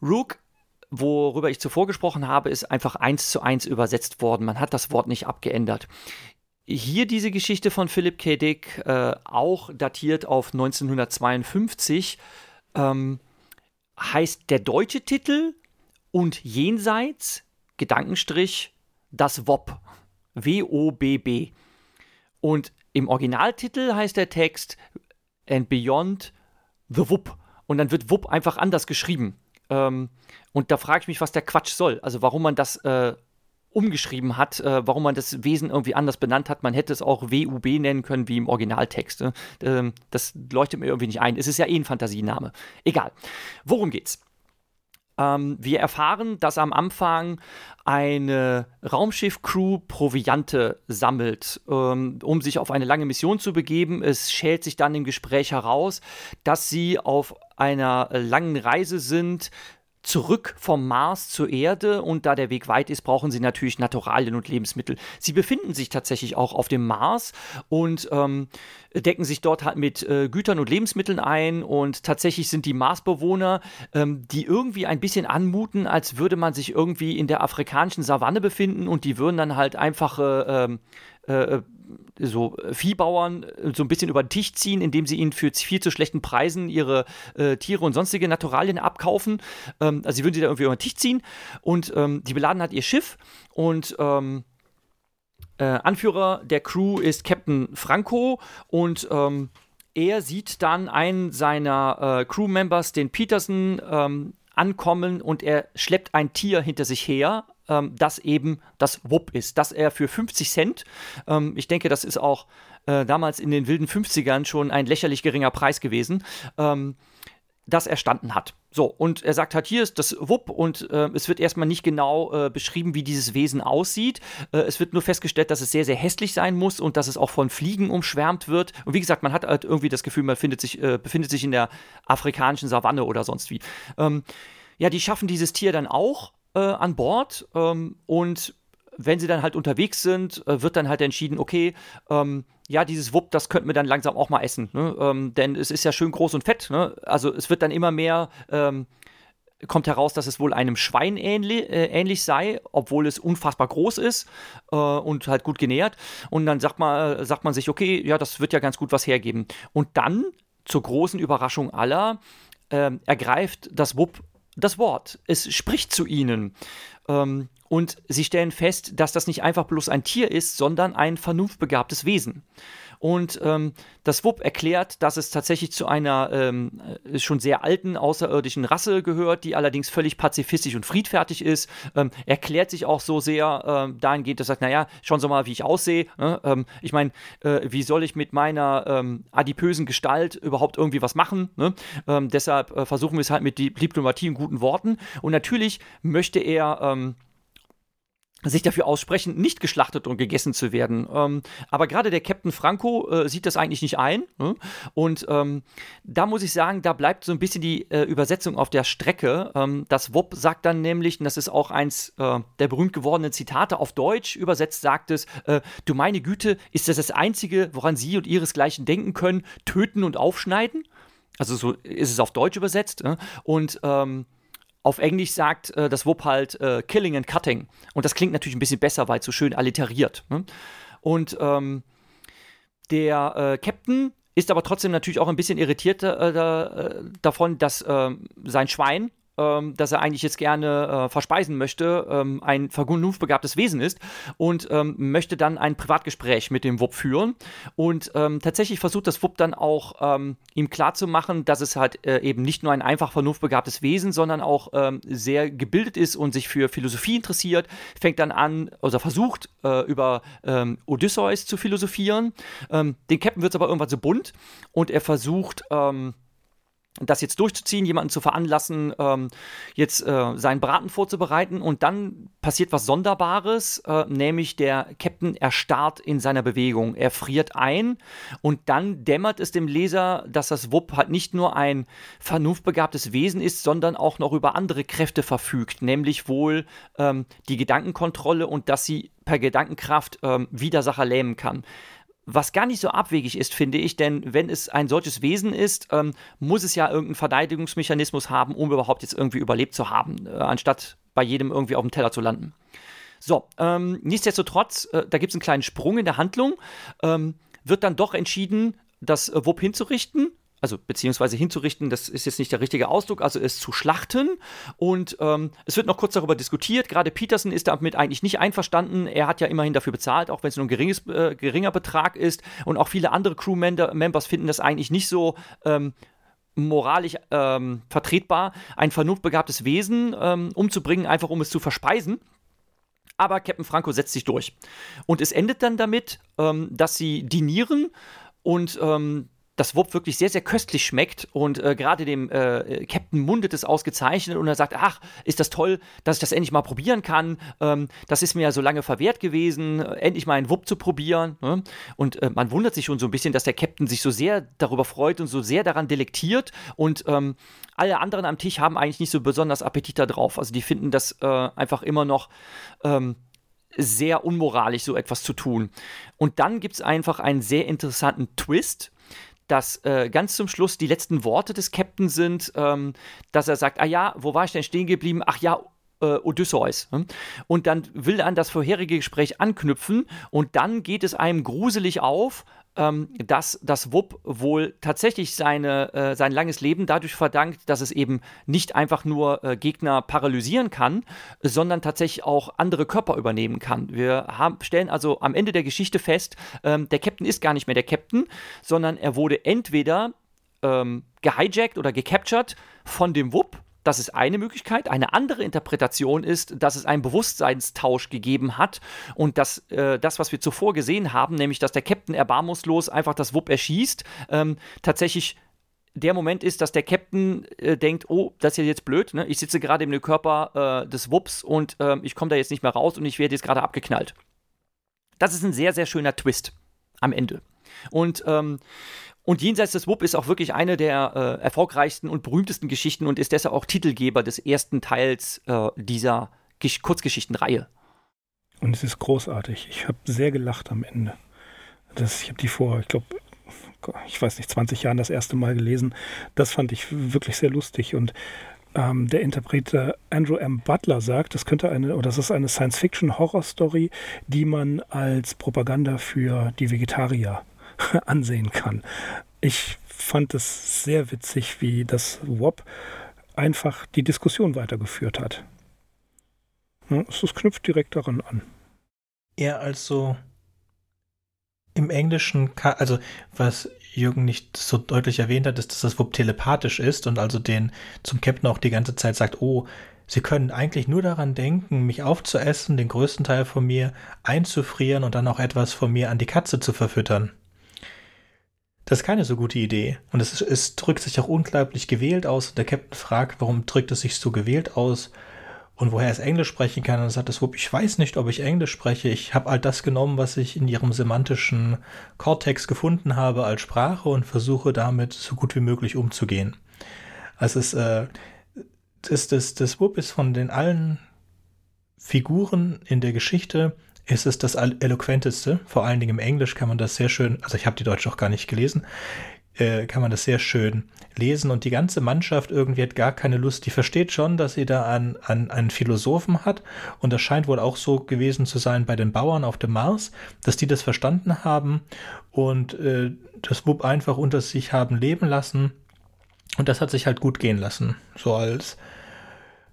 Rook worüber ich zuvor gesprochen habe, ist einfach eins zu eins übersetzt worden. Man hat das Wort nicht abgeändert. Hier diese Geschichte von Philip K. Dick, äh, auch datiert auf 1952, ähm, heißt der deutsche Titel und jenseits, Gedankenstrich, das WOB. W-O-B-B. Und im Originaltitel heißt der Text And Beyond the WUP. Und dann wird WUP einfach anders geschrieben. Ähm, und da frage ich mich, was der Quatsch soll. Also warum man das äh, umgeschrieben hat, äh, warum man das Wesen irgendwie anders benannt hat. Man hätte es auch WUB nennen können, wie im Originaltext. Ne? Ähm, das leuchtet mir irgendwie nicht ein. Es ist ja eh ein Fantasiename. Egal. Worum geht's? Ähm, wir erfahren, dass am Anfang eine Raumschiff-Crew Proviante sammelt, ähm, um sich auf eine lange Mission zu begeben. Es schält sich dann im Gespräch heraus, dass sie auf einer langen Reise sind, zurück vom Mars zur Erde und da der Weg weit ist, brauchen sie natürlich Naturalien und Lebensmittel. Sie befinden sich tatsächlich auch auf dem Mars und ähm, decken sich dort halt mit äh, Gütern und Lebensmitteln ein und tatsächlich sind die Marsbewohner, ähm, die irgendwie ein bisschen anmuten, als würde man sich irgendwie in der afrikanischen Savanne befinden und die würden dann halt einfache ähm, äh, so Viehbauern so ein bisschen über den Tisch ziehen, indem sie ihnen für viel zu schlechten Preisen ihre äh, Tiere und sonstige Naturalien abkaufen. Ähm, also sie würden sie da irgendwie über den Tisch ziehen und ähm, die beladen halt ihr Schiff und ähm, äh, Anführer der Crew ist Captain Franco und ähm, er sieht dann einen seiner äh, Crewmembers, den Peterson, ähm, ankommen und er schleppt ein Tier hinter sich her, ähm, das eben das Wupp ist, das er für 50 Cent, ähm, ich denke, das ist auch äh, damals in den wilden 50ern schon ein lächerlich geringer Preis gewesen, ähm, das erstanden hat. So, und er sagt halt, hier ist das Wupp und äh, es wird erstmal nicht genau äh, beschrieben, wie dieses Wesen aussieht. Äh, es wird nur festgestellt, dass es sehr, sehr hässlich sein muss und dass es auch von Fliegen umschwärmt wird. Und wie gesagt, man hat halt irgendwie das Gefühl, man sich, äh, befindet sich in der afrikanischen Savanne oder sonst wie. Ähm, ja, die schaffen dieses Tier dann auch äh, an Bord ähm, und wenn sie dann halt unterwegs sind, äh, wird dann halt entschieden, okay, ähm, ja, dieses Wupp, das könnten wir dann langsam auch mal essen. Ne? Ähm, denn es ist ja schön groß und fett. Ne? Also es wird dann immer mehr, ähm, kommt heraus, dass es wohl einem Schwein ähnlich, äh, ähnlich sei, obwohl es unfassbar groß ist äh, und halt gut genährt. Und dann sagt man, sagt man sich, okay, ja, das wird ja ganz gut was hergeben. Und dann, zur großen Überraschung aller, äh, ergreift das Wupp das Wort. Es spricht zu ihnen. Ähm, und sie stellen fest, dass das nicht einfach bloß ein Tier ist, sondern ein vernunftbegabtes Wesen. Und ähm, das WUP erklärt, dass es tatsächlich zu einer ähm, äh, schon sehr alten außerirdischen Rasse gehört, die allerdings völlig pazifistisch und friedfertig ist. Ähm, erklärt sich auch so sehr äh, dahingehend, dass er sagt, naja, schauen Sie mal, wie ich aussehe. Ne? Ähm, ich meine, äh, wie soll ich mit meiner ähm, adipösen Gestalt überhaupt irgendwie was machen? Ne? Ähm, deshalb äh, versuchen wir es halt mit Diplomatie und guten Worten. Und natürlich möchte er sich dafür aussprechen, nicht geschlachtet und gegessen zu werden. Ähm, aber gerade der Captain Franco äh, sieht das eigentlich nicht ein. Ne? Und ähm, da muss ich sagen, da bleibt so ein bisschen die äh, Übersetzung auf der Strecke. Ähm, das WOP sagt dann nämlich, und das ist auch eins äh, der berühmt gewordenen Zitate auf Deutsch, übersetzt sagt es, äh, du meine Güte, ist das das Einzige, woran Sie und Ihresgleichen denken können, töten und aufschneiden? Also so ist es auf Deutsch übersetzt. Ne? Und ähm, auf Englisch sagt äh, das WUP halt äh, Killing and Cutting. Und das klingt natürlich ein bisschen besser, weil es so schön alliteriert. Ne? Und ähm, der äh, Captain ist aber trotzdem natürlich auch ein bisschen irritiert äh, äh, davon, dass ähm, sein Schwein ähm, dass er eigentlich jetzt gerne äh, verspeisen möchte, ähm, ein vernunftbegabtes Wesen ist und ähm, möchte dann ein Privatgespräch mit dem Wupp führen. Und ähm, tatsächlich versucht das Wupp dann auch ähm, ihm klarzumachen, dass es halt äh, eben nicht nur ein einfach vernunftbegabtes Wesen, sondern auch ähm, sehr gebildet ist und sich für Philosophie interessiert. Fängt dann an, oder versucht, äh, über Odysseus zu philosophieren. den Captain wird es aber irgendwann so bunt und er versucht, das jetzt durchzuziehen, jemanden zu veranlassen, ähm, jetzt äh, seinen Braten vorzubereiten. Und dann passiert was Sonderbares, äh, nämlich der Captain erstarrt in seiner Bewegung, er friert ein und dann dämmert es dem Leser, dass das Wupp halt nicht nur ein vernunftbegabtes Wesen ist, sondern auch noch über andere Kräfte verfügt, nämlich wohl ähm, die Gedankenkontrolle und dass sie per Gedankenkraft ähm, Widersacher lähmen kann. Was gar nicht so abwegig ist, finde ich, denn wenn es ein solches Wesen ist, ähm, muss es ja irgendeinen Verteidigungsmechanismus haben, um überhaupt jetzt irgendwie überlebt zu haben, äh, anstatt bei jedem irgendwie auf dem Teller zu landen. So, ähm, nichtsdestotrotz, äh, da gibt es einen kleinen Sprung in der Handlung, ähm, wird dann doch entschieden, das äh, WUP hinzurichten also beziehungsweise hinzurichten, das ist jetzt nicht der richtige Ausdruck, also es zu schlachten. Und ähm, es wird noch kurz darüber diskutiert. Gerade Peterson ist damit eigentlich nicht einverstanden. Er hat ja immerhin dafür bezahlt, auch wenn es nur ein geringes, äh, geringer Betrag ist. Und auch viele andere Crew-Members finden das eigentlich nicht so. Ähm, moralisch ähm, vertretbar, ein vernunftbegabtes Wesen ähm, umzubringen, einfach um es zu verspeisen. Aber Captain Franco setzt sich durch. Und es endet dann damit, ähm, dass sie dinieren und ähm, das Wupp wirklich sehr, sehr köstlich schmeckt und äh, gerade dem äh, Captain mundet es ausgezeichnet und er sagt, ach, ist das toll, dass ich das endlich mal probieren kann. Ähm, das ist mir ja so lange verwehrt gewesen, endlich mal einen Wupp zu probieren. Ne? Und äh, man wundert sich schon so ein bisschen, dass der Captain sich so sehr darüber freut und so sehr daran delektiert und ähm, alle anderen am Tisch haben eigentlich nicht so besonders Appetit darauf. Also die finden das äh, einfach immer noch ähm, sehr unmoralisch, so etwas zu tun. Und dann gibt es einfach einen sehr interessanten Twist, dass äh, ganz zum Schluss die letzten Worte des Captains sind, ähm, dass er sagt, ah ja, wo war ich denn stehen geblieben? Ach ja, äh, Odysseus. Ne? Und dann will er an das vorherige Gespräch anknüpfen und dann geht es einem gruselig auf, ähm, dass das WUP wohl tatsächlich seine, äh, sein langes Leben dadurch verdankt, dass es eben nicht einfach nur äh, Gegner paralysieren kann, sondern tatsächlich auch andere Körper übernehmen kann. Wir haben, stellen also am Ende der Geschichte fest, ähm, der Captain ist gar nicht mehr der Captain, sondern er wurde entweder ähm, gehijackt oder gecaptured von dem WUP das ist eine Möglichkeit. Eine andere Interpretation ist, dass es einen Bewusstseinstausch gegeben hat und dass äh, das, was wir zuvor gesehen haben, nämlich dass der Captain erbarmungslos einfach das Wupp erschießt, ähm, tatsächlich der Moment ist, dass der Captain äh, denkt, oh, das ist ja jetzt blöd, ne? ich sitze gerade im Körper äh, des Wupps und äh, ich komme da jetzt nicht mehr raus und ich werde jetzt gerade abgeknallt. Das ist ein sehr, sehr schöner Twist am Ende. Und ähm, und Jenseits des Wupp ist auch wirklich eine der äh, erfolgreichsten und berühmtesten Geschichten und ist deshalb auch Titelgeber des ersten Teils äh, dieser Gesch Kurzgeschichtenreihe. Und es ist großartig. Ich habe sehr gelacht am Ende. Das, ich habe die vor, ich glaube, ich weiß nicht, 20 Jahren das erste Mal gelesen. Das fand ich wirklich sehr lustig. Und ähm, der Interpret Andrew M. Butler sagt, das könnte eine, oder das ist eine Science-Fiction-Horror-Story, die man als Propaganda für die Vegetarier ansehen kann. Ich fand es sehr witzig, wie das WOP einfach die Diskussion weitergeführt hat. Es knüpft direkt daran an. Ja, also im Englischen, also was Jürgen nicht so deutlich erwähnt hat, ist, dass das WUP telepathisch ist und also den zum Captain auch die ganze Zeit sagt, oh, Sie können eigentlich nur daran denken, mich aufzuessen, den größten Teil von mir einzufrieren und dann auch etwas von mir an die Katze zu verfüttern. Das ist keine so gute Idee. Und es, es drückt sich auch unglaublich gewählt aus. Und der Captain fragt, warum drückt es sich so gewählt aus? Und woher es Englisch sprechen kann. Und sagt das Wupp, ich weiß nicht, ob ich Englisch spreche. Ich habe all das genommen, was ich in ihrem semantischen Kortex gefunden habe als Sprache und versuche damit so gut wie möglich umzugehen. Also es äh, das, das, das Wupp ist von den allen Figuren in der Geschichte ist es das eloquenteste. Vor allen Dingen im Englisch kann man das sehr schön, also ich habe die Deutsch auch gar nicht gelesen, äh, kann man das sehr schön lesen und die ganze Mannschaft irgendwie hat gar keine Lust. Die versteht schon, dass sie da an, an einen Philosophen hat und das scheint wohl auch so gewesen zu sein bei den Bauern auf dem Mars, dass die das verstanden haben und äh, das Wub einfach unter sich haben leben lassen und das hat sich halt gut gehen lassen. So als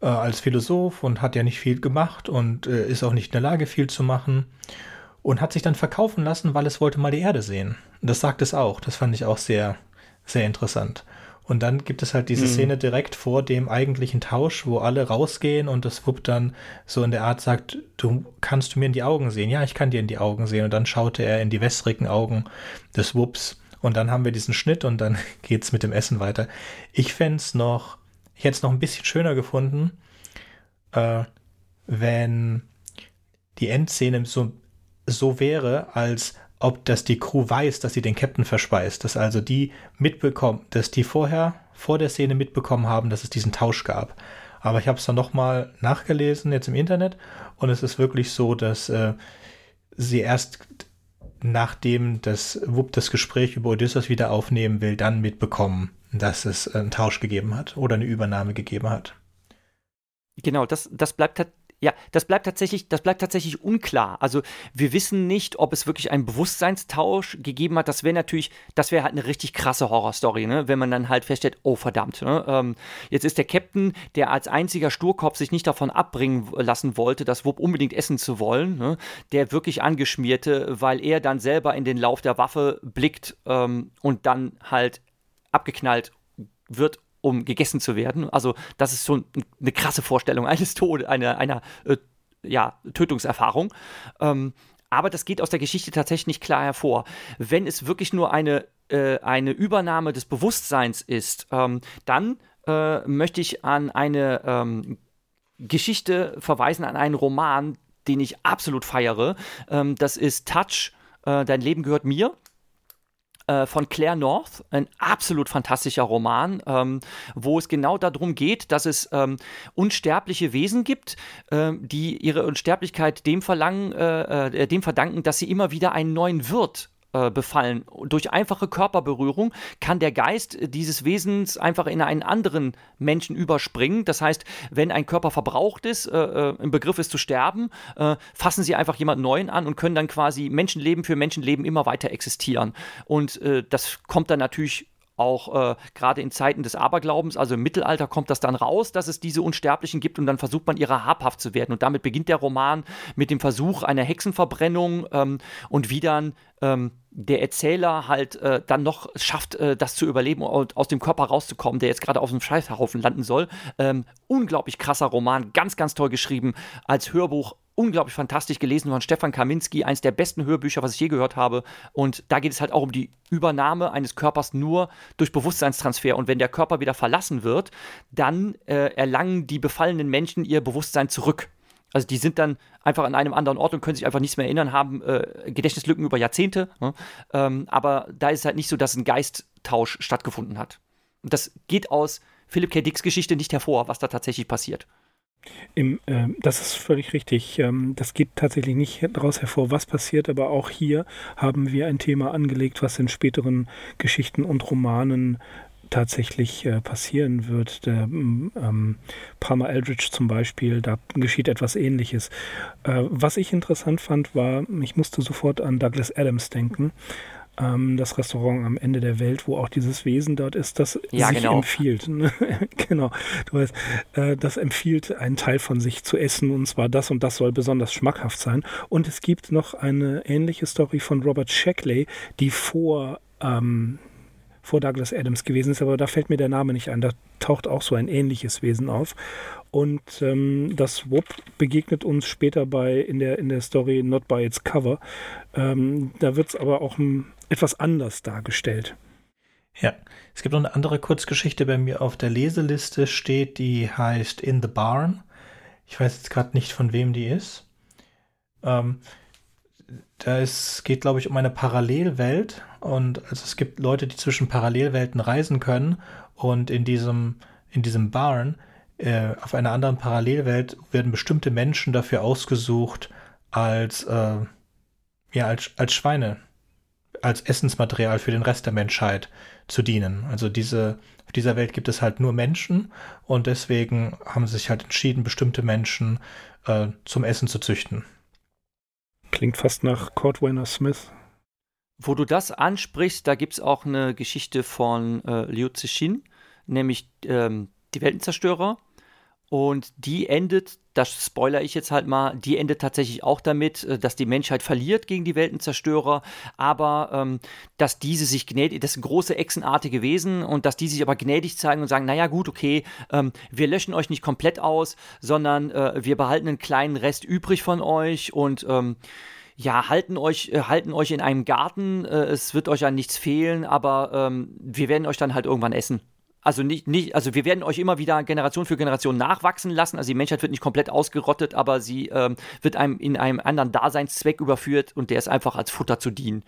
äh, als Philosoph und hat ja nicht viel gemacht und äh, ist auch nicht in der Lage, viel zu machen. Und hat sich dann verkaufen lassen, weil es wollte mal die Erde sehen. Und das sagt es auch. Das fand ich auch sehr, sehr interessant. Und dann gibt es halt diese mhm. Szene direkt vor dem eigentlichen Tausch, wo alle rausgehen und das Wupp dann so in der Art sagt, du kannst du mir in die Augen sehen? Ja, ich kann dir in die Augen sehen. Und dann schaute er in die wässrigen Augen des Wupps. Und dann haben wir diesen Schnitt und dann geht's mit dem Essen weiter. Ich fände es noch ich hätte es noch ein bisschen schöner gefunden, äh, wenn die Endszene so, so wäre, als ob das die Crew weiß, dass sie den Captain verspeist, dass also die mitbekommen, dass die vorher vor der Szene mitbekommen haben, dass es diesen Tausch gab. Aber ich habe es dann nochmal nachgelesen jetzt im Internet und es ist wirklich so, dass äh, sie erst nachdem das Wupp das Gespräch über Odysseus wieder aufnehmen will, dann mitbekommen, dass es einen Tausch gegeben hat oder eine Übernahme gegeben hat. Genau, das, das bleibt ja, das bleibt tatsächlich, das bleibt tatsächlich unklar. Also wir wissen nicht, ob es wirklich einen Bewusstseinstausch gegeben hat. Das wäre natürlich, das wäre halt eine richtig krasse Horrorstory, ne? Wenn man dann halt feststellt, oh verdammt, ne? ähm, jetzt ist der Captain, der als einziger Sturkopf sich nicht davon abbringen lassen wollte, das Wupp unbedingt essen zu wollen, ne? der wirklich angeschmierte, weil er dann selber in den Lauf der Waffe blickt ähm, und dann halt abgeknallt wird, um gegessen zu werden. Also das ist schon eine krasse Vorstellung eines Todes, einer, einer äh, ja, Tötungserfahrung. Ähm, aber das geht aus der Geschichte tatsächlich nicht klar hervor. Wenn es wirklich nur eine, äh, eine Übernahme des Bewusstseins ist, ähm, dann äh, möchte ich an eine ähm, Geschichte verweisen, an einen Roman, den ich absolut feiere. Ähm, das ist Touch, äh, Dein Leben gehört mir äh, von Claire North, ein absolut fantastischer Roman, ähm, wo es genau darum geht, dass es ähm, unsterbliche Wesen gibt, äh, die ihre Unsterblichkeit dem verlangen, äh, äh, dem verdanken, dass sie immer wieder einen neuen Wirt befallen. Durch einfache Körperberührung kann der Geist dieses Wesens einfach in einen anderen Menschen überspringen. Das heißt, wenn ein Körper verbraucht ist, äh, äh, im Begriff ist zu sterben, äh, fassen sie einfach jemand Neuen an und können dann quasi Menschenleben für Menschenleben immer weiter existieren. Und äh, das kommt dann natürlich auch äh, gerade in Zeiten des Aberglaubens, also im Mittelalter kommt das dann raus, dass es diese Unsterblichen gibt und dann versucht man ihrer habhaft zu werden. Und damit beginnt der Roman mit dem Versuch einer Hexenverbrennung ähm, und wie dann ähm, der Erzähler halt äh, dann noch schafft, äh, das zu überleben und aus dem Körper rauszukommen, der jetzt gerade auf dem Scheißhaufen landen soll. Ähm, unglaublich krasser Roman, ganz, ganz toll geschrieben, als Hörbuch unglaublich fantastisch gelesen von Stefan Kaminski, eines der besten Hörbücher, was ich je gehört habe. Und da geht es halt auch um die Übernahme eines Körpers nur durch Bewusstseinstransfer. Und wenn der Körper wieder verlassen wird, dann äh, erlangen die befallenen Menschen ihr Bewusstsein zurück. Also die sind dann einfach an einem anderen Ort und können sich einfach nichts mehr erinnern, haben äh, Gedächtnislücken über Jahrzehnte. Ne? Ähm, aber da ist es halt nicht so, dass ein Geisttausch stattgefunden hat. Und das geht aus Philipp K. Dicks Geschichte nicht hervor, was da tatsächlich passiert. Im, äh, das ist völlig richtig. Ähm, das geht tatsächlich nicht daraus hervor, was passiert, aber auch hier haben wir ein Thema angelegt, was in späteren Geschichten und Romanen tatsächlich äh, passieren wird. Der, ähm, Palmer Eldridge zum Beispiel, da geschieht etwas Ähnliches. Äh, was ich interessant fand, war, ich musste sofort an Douglas Adams denken ähm, das Restaurant am Ende der Welt, wo auch dieses Wesen dort ist, das ja, sich genau. empfiehlt. Ne? genau, du weißt, äh, das empfiehlt, einen Teil von sich zu essen und zwar das und das soll besonders schmackhaft sein. Und es gibt noch eine ähnliche Story von Robert Shackley, die vor ähm, vor Douglas Adams gewesen ist, aber da fällt mir der Name nicht ein. Da taucht auch so ein ähnliches Wesen auf. Und ähm, das Whoop begegnet uns später bei in der, in der Story Not by its Cover. Ähm, da wird es aber auch etwas anders dargestellt. Ja, es gibt noch eine andere Kurzgeschichte bei mir auf der Leseliste steht, die heißt In the Barn. Ich weiß jetzt gerade nicht, von wem die ist. Ähm, da geht, glaube ich, um eine Parallelwelt. Und also es gibt Leute, die zwischen Parallelwelten reisen können. Und in diesem, in diesem Barn, äh, auf einer anderen Parallelwelt, werden bestimmte Menschen dafür ausgesucht, als, äh, ja, als, als Schweine, als Essensmaterial für den Rest der Menschheit zu dienen. Also diese, auf dieser Welt gibt es halt nur Menschen und deswegen haben sie sich halt entschieden, bestimmte Menschen äh, zum Essen zu züchten. Klingt fast nach Cordwainer Smith. Wo du das ansprichst, da gibt es auch eine Geschichte von äh, Liu Cixin, nämlich ähm, die Weltenzerstörer. Und die endet, das spoiler ich jetzt halt mal, die endet tatsächlich auch damit, äh, dass die Menschheit verliert gegen die Weltenzerstörer, aber ähm, dass diese sich gnädig, das sind große echsenartige Wesen und dass die sich aber gnädig zeigen und sagen, naja gut, okay, ähm, wir löschen euch nicht komplett aus, sondern äh, wir behalten einen kleinen Rest übrig von euch und ähm, ja, halten euch, äh, halten euch in einem Garten, äh, es wird euch an nichts fehlen, aber ähm, wir werden euch dann halt irgendwann essen. Also nicht, nicht, also wir werden euch immer wieder Generation für Generation nachwachsen lassen. Also die Menschheit wird nicht komplett ausgerottet, aber sie ähm, wird einem in einem anderen Daseinszweck überführt und der ist einfach als Futter zu dienen.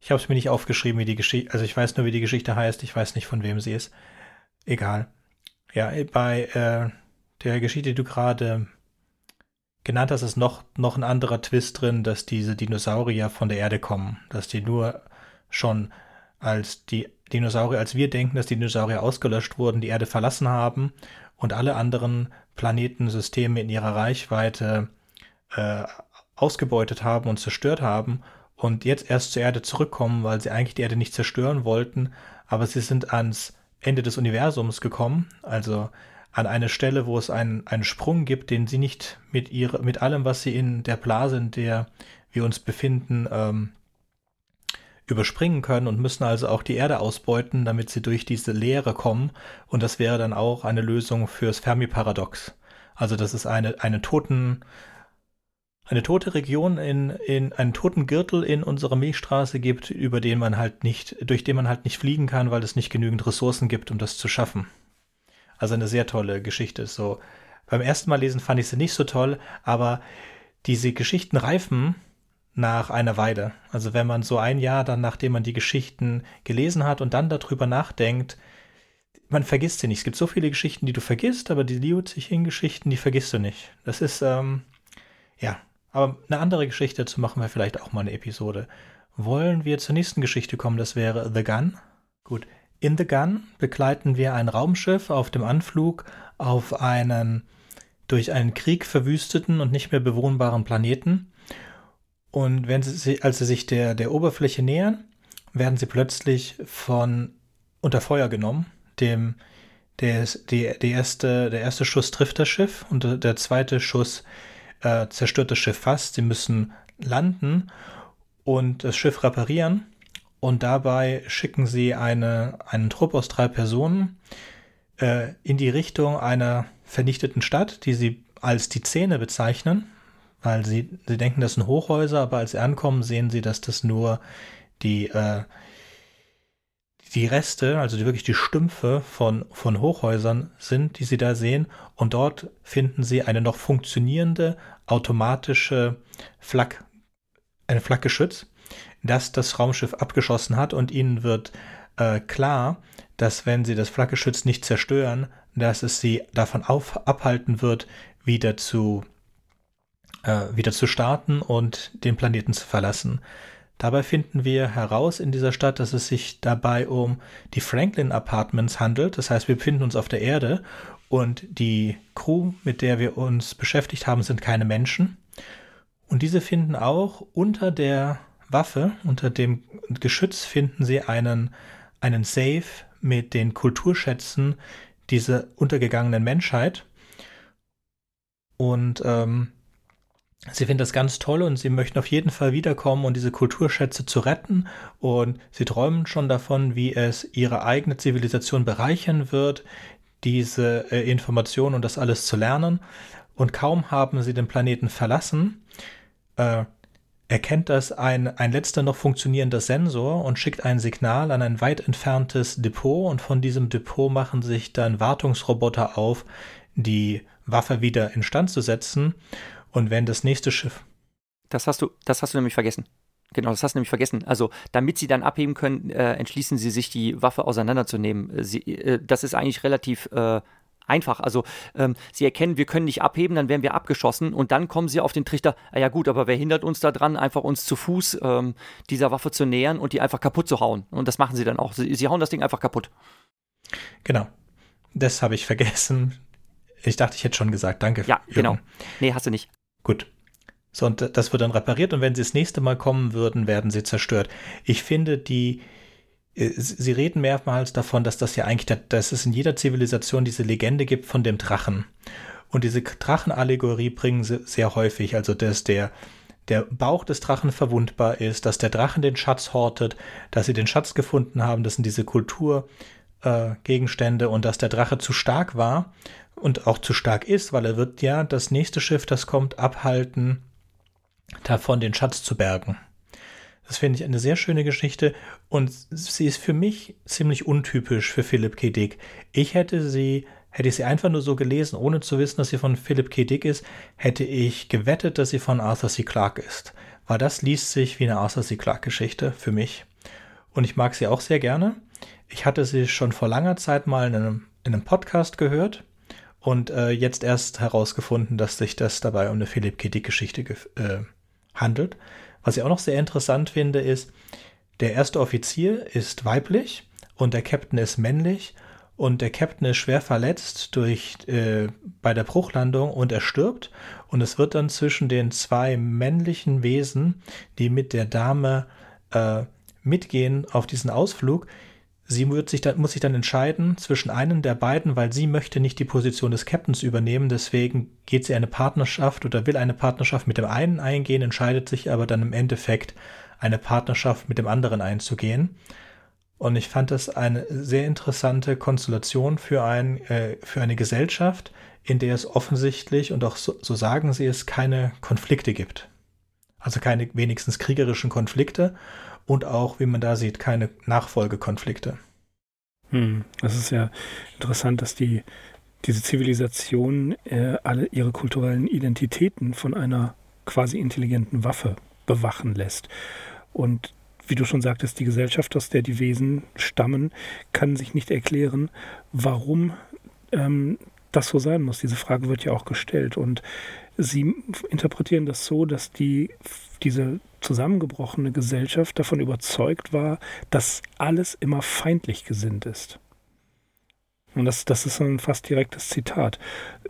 Ich habe es mir nicht aufgeschrieben, wie die Geschichte, also ich weiß nur, wie die Geschichte heißt, ich weiß nicht, von wem sie ist. Egal. Ja, bei äh, der Geschichte, die du gerade genannt hast, ist noch, noch ein anderer Twist drin, dass diese Dinosaurier von der Erde kommen, dass die nur schon als die Dinosaurier, als wir denken, dass die Dinosaurier ausgelöscht wurden, die Erde verlassen haben und alle anderen Planetensysteme in ihrer Reichweite äh, ausgebeutet haben und zerstört haben und jetzt erst zur Erde zurückkommen, weil sie eigentlich die Erde nicht zerstören wollten, aber sie sind ans Ende des Universums gekommen, also an eine Stelle, wo es einen, einen Sprung gibt, den sie nicht mit, ihre, mit allem, was sie in der Blase, in der wir uns befinden, ähm, überspringen können und müssen also auch die Erde ausbeuten, damit sie durch diese Leere kommen. Und das wäre dann auch eine Lösung fürs Fermi-Paradox. Also das ist eine, eine toten, eine tote Region in, in einen toten Gürtel in unserer Milchstraße gibt, über den man halt nicht, durch den man halt nicht fliegen kann, weil es nicht genügend Ressourcen gibt, um das zu schaffen. Also eine sehr tolle Geschichte. So beim ersten Mal lesen fand ich sie nicht so toll, aber diese Geschichten reifen nach einer Weile. Also wenn man so ein Jahr dann, nachdem man die Geschichten gelesen hat und dann darüber nachdenkt, man vergisst sie nicht. Es gibt so viele Geschichten, die du vergisst, aber die Liu Cixin-Geschichten, die vergisst du nicht. Das ist, ähm, ja, Aber eine andere Geschichte, dazu machen wir vielleicht auch mal eine Episode. Wollen wir zur nächsten Geschichte kommen? Das wäre The Gun. Gut. In The Gun begleiten wir ein Raumschiff auf dem Anflug auf einen durch einen Krieg verwüsteten und nicht mehr bewohnbaren Planeten. Und wenn sie, als sie sich der, der Oberfläche nähern, werden sie plötzlich von unter Feuer genommen. Dem, der, die, die erste, der erste Schuss trifft das Schiff und der zweite Schuss äh, zerstört das Schiff fast. Sie müssen landen und das Schiff reparieren. Und dabei schicken sie eine, einen Trupp aus drei Personen äh, in die Richtung einer vernichteten Stadt, die sie als die Zähne bezeichnen, weil sie, sie denken, das sind Hochhäuser, aber als sie ankommen, sehen sie, dass das nur die, äh, die Reste, also die, wirklich die Stümpfe von, von Hochhäusern sind, die sie da sehen. Und dort finden sie eine noch funktionierende automatische Flak, ein Flakgeschütz, das das Raumschiff abgeschossen hat. Und ihnen wird äh, klar, dass wenn sie das Flakgeschütz nicht zerstören, dass es sie davon auf, abhalten wird, wieder zu, äh, wieder zu starten und den Planeten zu verlassen. Dabei finden wir heraus in dieser Stadt, dass es sich dabei um die Franklin Apartments handelt. Das heißt, wir befinden uns auf der Erde und die Crew, mit der wir uns beschäftigt haben, sind keine Menschen. Und diese finden auch unter der Waffe, unter dem Geschütz finden sie einen, einen Safe mit den Kulturschätzen dieser untergegangenen Menschheit. Und ähm, Sie finden das ganz toll und sie möchten auf jeden Fall wiederkommen und diese Kulturschätze zu retten. Und sie träumen schon davon, wie es ihre eigene Zivilisation bereichern wird, diese äh, Informationen und das alles zu lernen. Und kaum haben sie den Planeten verlassen, äh, erkennt das ein, ein letzter noch funktionierender Sensor und schickt ein Signal an ein weit entferntes Depot. Und von diesem Depot machen sich dann Wartungsroboter auf, die Waffe wieder instand zu setzen und wenn das nächste Schiff. Das hast du, das hast du nämlich vergessen. Genau, das hast du nämlich vergessen. Also, damit sie dann abheben können, äh, entschließen sie sich, die Waffe auseinanderzunehmen. Äh, sie, äh, das ist eigentlich relativ äh, einfach. Also, ähm, sie erkennen, wir können nicht abheben, dann werden wir abgeschossen und dann kommen sie auf den Trichter, ah ja gut, aber wer hindert uns daran, einfach uns zu Fuß ähm, dieser Waffe zu nähern und die einfach kaputt zu hauen? Und das machen sie dann auch. Sie, sie hauen das Ding einfach kaputt. Genau. Das habe ich vergessen. Ich dachte, ich hätte schon gesagt. Danke. Ja, Jürgen. genau. Nee, hast du nicht. Gut. So, und das wird dann repariert und wenn sie das nächste Mal kommen würden, werden sie zerstört. Ich finde, die, äh, sie reden mehrmals davon, dass das ja eigentlich, dass es in jeder Zivilisation diese Legende gibt von dem Drachen. Und diese Drachenallegorie bringen sie sehr häufig, also dass der, der Bauch des Drachen verwundbar ist, dass der Drachen den Schatz hortet, dass sie den Schatz gefunden haben, das sind diese Kulturgegenstände äh, und dass der Drache zu stark war und auch zu stark ist, weil er wird ja das nächste Schiff, das kommt, abhalten, davon den Schatz zu bergen. Das finde ich eine sehr schöne Geschichte und sie ist für mich ziemlich untypisch für Philip K. Dick. Ich hätte sie, hätte ich sie einfach nur so gelesen, ohne zu wissen, dass sie von Philip K. Dick ist, hätte ich gewettet, dass sie von Arthur C. Clarke ist. Weil das liest sich wie eine Arthur C. Clarke Geschichte für mich. Und ich mag sie auch sehr gerne. Ich hatte sie schon vor langer Zeit mal in einem, in einem Podcast gehört und äh, jetzt erst herausgefunden, dass sich das dabei um eine Philipp K. Dick-Geschichte äh, handelt. Was ich auch noch sehr interessant finde, ist, der erste Offizier ist weiblich und der Captain ist männlich und der Captain ist schwer verletzt durch äh, bei der Bruchlandung und er stirbt und es wird dann zwischen den zwei männlichen Wesen, die mit der Dame äh, mitgehen auf diesen Ausflug, Sie wird sich dann, muss sich dann entscheiden zwischen einem der beiden, weil sie möchte nicht die Position des Captains übernehmen. Deswegen geht sie eine Partnerschaft oder will eine Partnerschaft mit dem einen eingehen, entscheidet sich aber dann im Endeffekt eine Partnerschaft mit dem anderen einzugehen. Und ich fand das eine sehr interessante Konstellation für, ein, äh, für eine Gesellschaft, in der es offensichtlich, und auch so, so sagen sie es, keine Konflikte gibt. Also keine wenigstens kriegerischen Konflikte und auch, wie man da sieht, keine Nachfolgekonflikte. Hm, das ist ja interessant, dass die, diese Zivilisation äh, alle ihre kulturellen Identitäten von einer quasi intelligenten Waffe bewachen lässt. Und wie du schon sagtest, die Gesellschaft, aus der die Wesen stammen, kann sich nicht erklären, warum ähm, das so sein muss. Diese Frage wird ja auch gestellt. Und sie interpretieren das so, dass die, diese zusammengebrochene Gesellschaft davon überzeugt war, dass alles immer feindlich gesinnt ist. Und das, das ist ein fast direktes Zitat.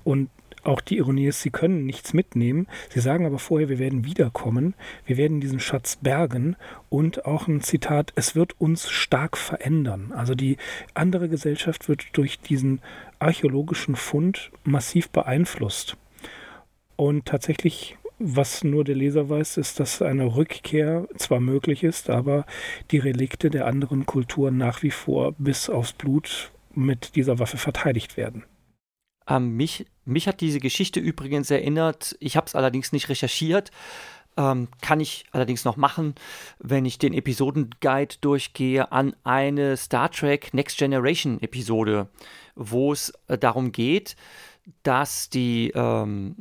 Und auch die Ironie ist, sie können nichts mitnehmen. Sie sagen aber vorher, wir werden wiederkommen, wir werden diesen Schatz bergen und auch ein Zitat, es wird uns stark verändern. Also die andere Gesellschaft wird durch diesen archäologischen Fund massiv beeinflusst. Und tatsächlich, was nur der Leser weiß, ist, dass eine Rückkehr zwar möglich ist, aber die Relikte der anderen Kulturen nach wie vor bis aufs Blut mit dieser Waffe verteidigt werden. Ähm, mich, mich hat diese Geschichte übrigens erinnert, ich habe es allerdings nicht recherchiert, ähm, kann ich allerdings noch machen, wenn ich den Episodenguide durchgehe, an eine Star Trek Next Generation Episode, wo es äh, darum geht, dass die ähm,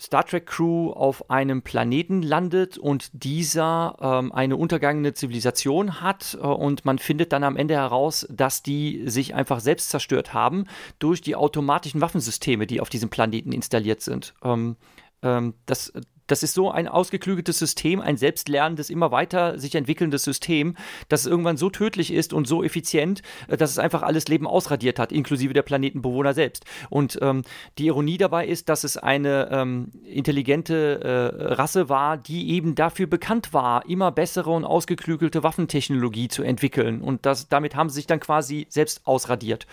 Star Trek Crew auf einem Planeten landet und dieser ähm, eine untergangene Zivilisation hat äh, und man findet dann am Ende heraus, dass die sich einfach selbst zerstört haben durch die automatischen Waffensysteme, die auf diesem Planeten installiert sind. Ähm, ähm, das, das ist so ein ausgeklügeltes System, ein selbstlernendes, immer weiter sich entwickelndes System, das es irgendwann so tödlich ist und so effizient, äh, dass es einfach alles Leben ausradiert hat, inklusive der Planetenbewohner selbst. Und ähm, die Ironie dabei ist, dass es eine ähm, intelligente äh, Rasse war, die eben dafür bekannt war, immer bessere und ausgeklügelte Waffentechnologie zu entwickeln. Und das, damit haben sie sich dann quasi selbst ausradiert.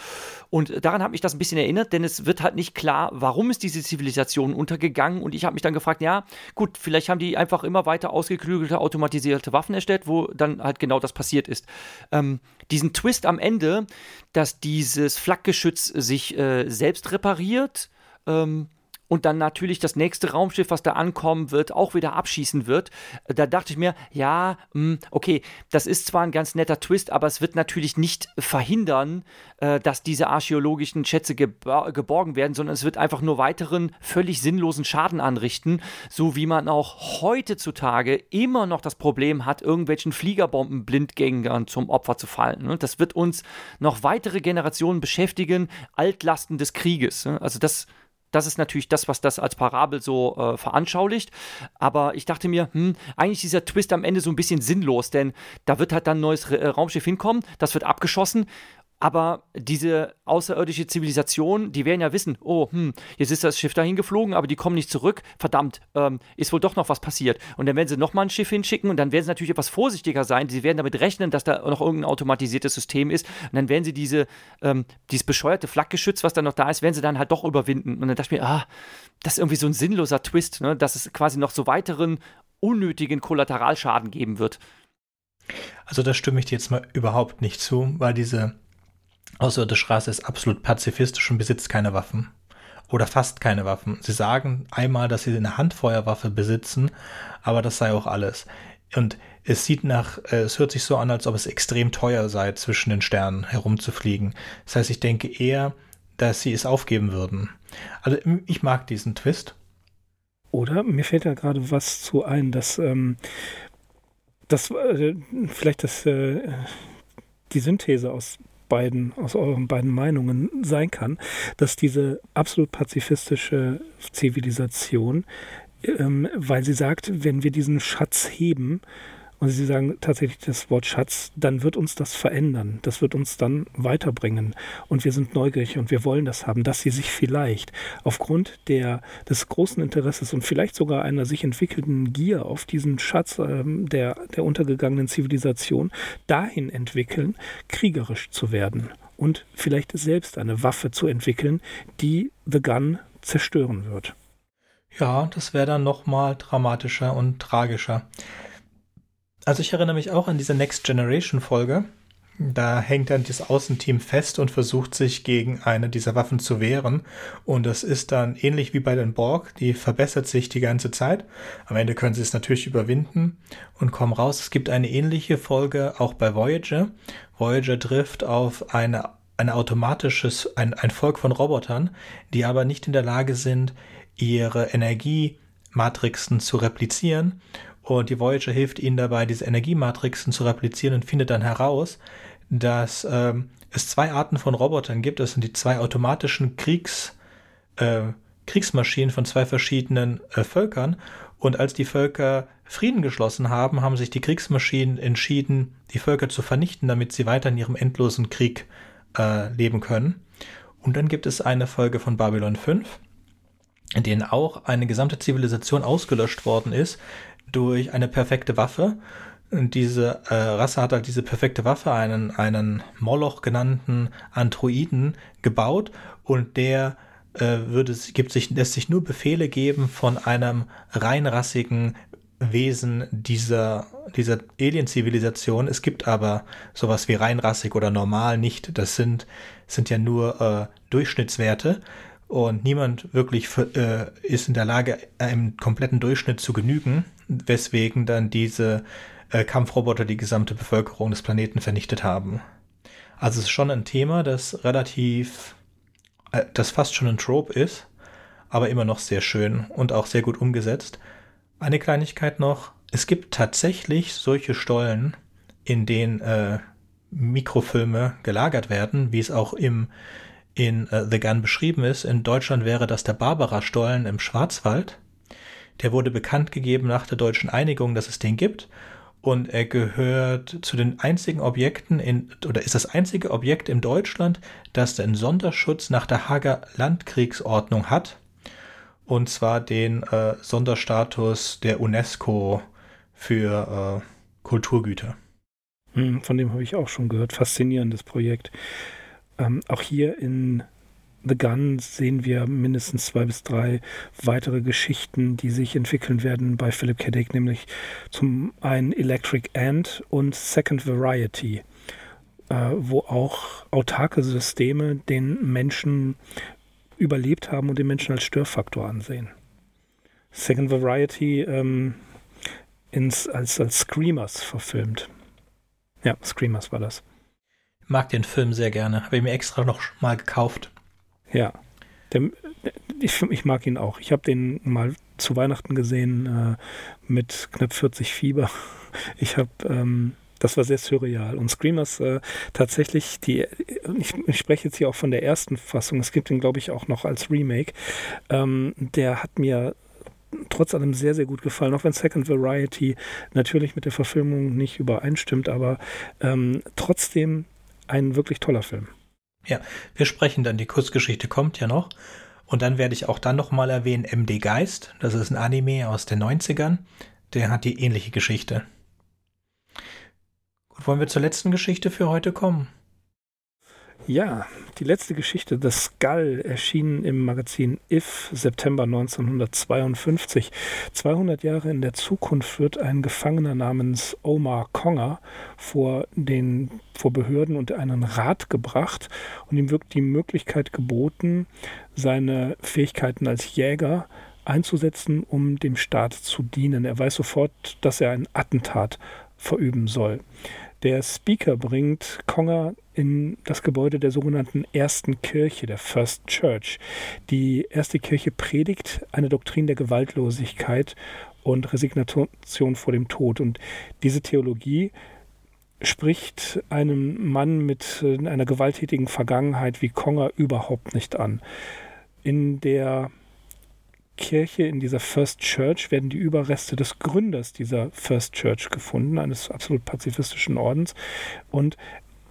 Und daran hat mich das ein bisschen erinnert, denn es wird halt nicht klar, warum ist diese Zivilisation untergegangen. Und ich habe mich dann gefragt, ja, Gut, vielleicht haben die einfach immer weiter ausgeklügelte, automatisierte Waffen erstellt, wo dann halt genau das passiert ist. Ähm, diesen Twist am Ende, dass dieses Flakgeschütz sich äh, selbst repariert, ähm, und dann natürlich das nächste Raumschiff, was da ankommen wird, auch wieder abschießen wird. Da dachte ich mir, ja, hm, okay, das ist zwar ein ganz netter Twist, aber es wird natürlich nicht verhindern, äh, dass diese archäologischen Schätze geborgen werden, sondern es wird einfach nur weiteren völlig sinnlosen Schaden anrichten, so wie man auch heutzutage immer noch das Problem hat, irgendwelchen Fliegerbomben-Blindgängern zum Opfer zu fallen. Ne? Das wird uns noch weitere Generationen beschäftigen, Altlasten des Krieges. Ne? Also das das ist natürlich das, was das als Parabel so äh, veranschaulicht. Aber ich dachte mir, hm, eigentlich dieser Twist am Ende so ein bisschen sinnlos, denn da wird halt dann ein neues äh, Raumschiff hinkommen, das wird abgeschossen aber diese außerirdische Zivilisation, die werden ja wissen, oh, hm, jetzt ist das Schiff dahin geflogen, aber die kommen nicht zurück. Verdammt, ähm, ist wohl doch noch was passiert. Und dann werden sie nochmal ein Schiff hinschicken und dann werden sie natürlich etwas vorsichtiger sein. Sie werden damit rechnen, dass da noch irgendein automatisiertes System ist. Und dann werden sie diese, ähm, dieses bescheuerte Flakgeschütz, was da noch da ist, werden sie dann halt doch überwinden. Und dann dachte ich mir, ah, das ist irgendwie so ein sinnloser Twist, ne? dass es quasi noch so weiteren unnötigen Kollateralschaden geben wird. Also da stimme ich dir jetzt mal überhaupt nicht zu, weil diese Außerirdische Rasse ist absolut pazifistisch und besitzt keine Waffen. Oder fast keine Waffen. Sie sagen einmal, dass sie eine Handfeuerwaffe besitzen, aber das sei auch alles. Und es sieht nach, äh, es hört sich so an, als ob es extrem teuer sei, zwischen den Sternen herumzufliegen. Das heißt, ich denke eher, dass sie es aufgeben würden. Also ich mag diesen Twist. Oder mir fällt da gerade was zu ein, dass ähm, das äh, vielleicht das äh, die Synthese aus beiden, aus euren beiden Meinungen sein kann, dass diese absolut pazifistische Zivilisation, ähm, weil sie sagt, wenn wir diesen Schatz heben, und Sie sagen tatsächlich das Wort Schatz, dann wird uns das verändern. Das wird uns dann weiterbringen. Und wir sind neugierig und wir wollen das haben, dass Sie sich vielleicht aufgrund der, des großen Interesses und vielleicht sogar einer sich entwickelnden Gier auf diesen Schatz ähm, der, der untergegangenen Zivilisation dahin entwickeln, kriegerisch zu werden und vielleicht selbst eine Waffe zu entwickeln, die The Gun zerstören wird. Ja, das wäre dann nochmal dramatischer und tragischer. Also ich erinnere mich auch an diese Next Generation Folge. Da hängt dann das Außenteam fest und versucht sich gegen eine dieser Waffen zu wehren. Und das ist dann ähnlich wie bei den Borg, die verbessert sich die ganze Zeit. Am Ende können sie es natürlich überwinden und kommen raus. Es gibt eine ähnliche Folge auch bei Voyager. Voyager trifft auf eine, ein automatisches, ein, ein Volk von Robotern, die aber nicht in der Lage sind, ihre Energiematrixen zu replizieren und die Voyager hilft ihnen dabei, diese Energiematrixen zu replizieren und findet dann heraus, dass ähm, es zwei Arten von Robotern gibt. Das sind die zwei automatischen Kriegs, äh, Kriegsmaschinen von zwei verschiedenen äh, Völkern. Und als die Völker Frieden geschlossen haben, haben sich die Kriegsmaschinen entschieden, die Völker zu vernichten, damit sie weiter in ihrem endlosen Krieg äh, leben können. Und dann gibt es eine Folge von Babylon 5, in denen auch eine gesamte Zivilisation ausgelöscht worden ist durch eine perfekte Waffe. Und diese äh, Rasse hat halt diese perfekte Waffe, einen, einen Moloch genannten Androiden, gebaut und der äh, würde, gibt sich, lässt sich nur Befehle geben von einem reinrassigen Wesen dieser, dieser Alien-Zivilisation. Es gibt aber sowas wie reinrassig oder normal nicht. Das sind, sind ja nur äh, Durchschnittswerte und niemand wirklich äh, ist in der Lage, einem kompletten Durchschnitt zu genügen, weswegen dann diese äh, Kampfroboter die gesamte Bevölkerung des Planeten vernichtet haben. Also es ist schon ein Thema, das relativ, äh, das fast schon ein Trope ist, aber immer noch sehr schön und auch sehr gut umgesetzt. Eine Kleinigkeit noch, es gibt tatsächlich solche Stollen, in denen äh, Mikrofilme gelagert werden, wie es auch im in uh, The Gun beschrieben ist. In Deutschland wäre das der Barbara-Stollen im Schwarzwald. Der wurde bekannt gegeben nach der deutschen Einigung, dass es den gibt. Und er gehört zu den einzigen Objekten in, oder ist das einzige Objekt in Deutschland, das den Sonderschutz nach der Hager Landkriegsordnung hat und zwar den äh, Sonderstatus der UNESCO für äh, Kulturgüter. Hm, von dem habe ich auch schon gehört. Faszinierendes Projekt. Ähm, auch hier in The Gun sehen wir mindestens zwei bis drei weitere Geschichten, die sich entwickeln werden bei Philip K. Dick, nämlich zum einen Electric Ant und Second Variety, äh, wo auch autarke Systeme den Menschen überlebt haben und den Menschen als Störfaktor ansehen. Second Variety ähm, ins, als, als Screamers verfilmt. Ja, Screamers war das. Mag den Film sehr gerne. Habe ich mir extra noch mal gekauft. Ja, der, ich, ich, mag ihn auch. Ich habe den mal zu Weihnachten gesehen äh, mit knapp 40 Fieber. Ich habe ähm, das war sehr surreal. Und Screamers äh, tatsächlich, die, ich, ich, spreche jetzt hier auch von der ersten Fassung, es gibt ihn, glaube ich, auch noch als Remake. Ähm, der hat mir trotz allem sehr, sehr gut gefallen, auch wenn Second Variety natürlich mit der Verfilmung nicht übereinstimmt, aber ähm, trotzdem ein wirklich toller Film. Ja, wir sprechen dann, die Kurzgeschichte kommt ja noch. Und dann werde ich auch dann nochmal erwähnen MD Geist. Das ist ein Anime aus den 90ern. Der hat die ähnliche Geschichte. Wollen wir zur letzten Geschichte für heute kommen? Ja, die letzte Geschichte, The Skull, erschien im Magazin If September 1952. 200 Jahre in der Zukunft wird ein Gefangener namens Omar Conger vor, den, vor Behörden unter einen Rat gebracht und ihm wird die Möglichkeit geboten, seine Fähigkeiten als Jäger einzusetzen, um dem Staat zu dienen. Er weiß sofort, dass er ein Attentat verüben soll. Der Speaker bringt Conger in das Gebäude der sogenannten ersten Kirche, der First Church. Die erste Kirche predigt eine Doktrin der Gewaltlosigkeit und Resignation vor dem Tod. Und diese Theologie spricht einem Mann mit einer gewalttätigen Vergangenheit wie Conger überhaupt nicht an. In der Kirche, in dieser First Church, werden die Überreste des Gründers dieser First Church gefunden, eines absolut pazifistischen Ordens. Und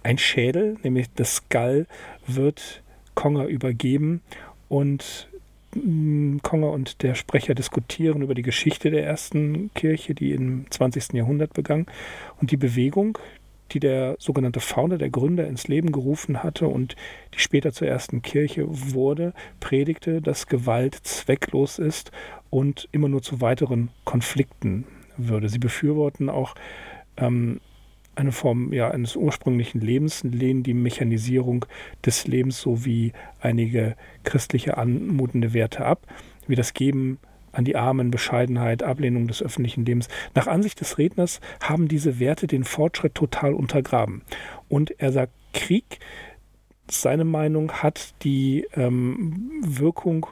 ein Schädel, nämlich das Skull, wird Conger übergeben und mm, Conger und der Sprecher diskutieren über die Geschichte der ersten Kirche, die im 20. Jahrhundert begann und die Bewegung, die der sogenannte Founder, der Gründer, ins Leben gerufen hatte und die später zur ersten Kirche wurde, predigte, dass Gewalt zwecklos ist und immer nur zu weiteren Konflikten würde. Sie befürworten auch ähm, eine Form ja, eines ursprünglichen Lebens, lehnen die Mechanisierung des Lebens sowie einige christliche anmutende Werte ab, wie das Geben an die Armen, Bescheidenheit, Ablehnung des öffentlichen Lebens. Nach Ansicht des Redners haben diese Werte den Fortschritt total untergraben. Und er sagt, Krieg, seine Meinung, hat die ähm, Wirkung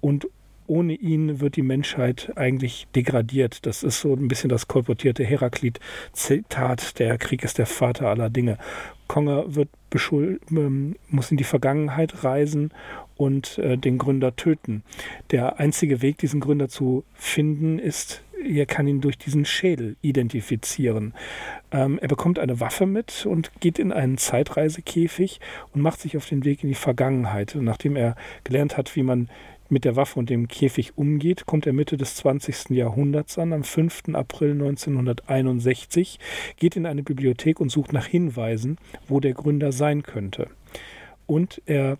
und ohne ihn wird die Menschheit eigentlich degradiert. Das ist so ein bisschen das kolportierte Heraklit-Zitat, der Krieg ist der Vater aller Dinge. Konger wird beschuld, ähm, muss in die Vergangenheit reisen und äh, den Gründer töten. Der einzige Weg, diesen Gründer zu finden, ist, er kann ihn durch diesen Schädel identifizieren. Ähm, er bekommt eine Waffe mit und geht in einen Zeitreisekäfig und macht sich auf den Weg in die Vergangenheit. Und nachdem er gelernt hat, wie man mit der Waffe und dem Käfig umgeht, kommt er Mitte des 20. Jahrhunderts an, am 5. April 1961, geht in eine Bibliothek und sucht nach Hinweisen, wo der Gründer sein könnte. Und er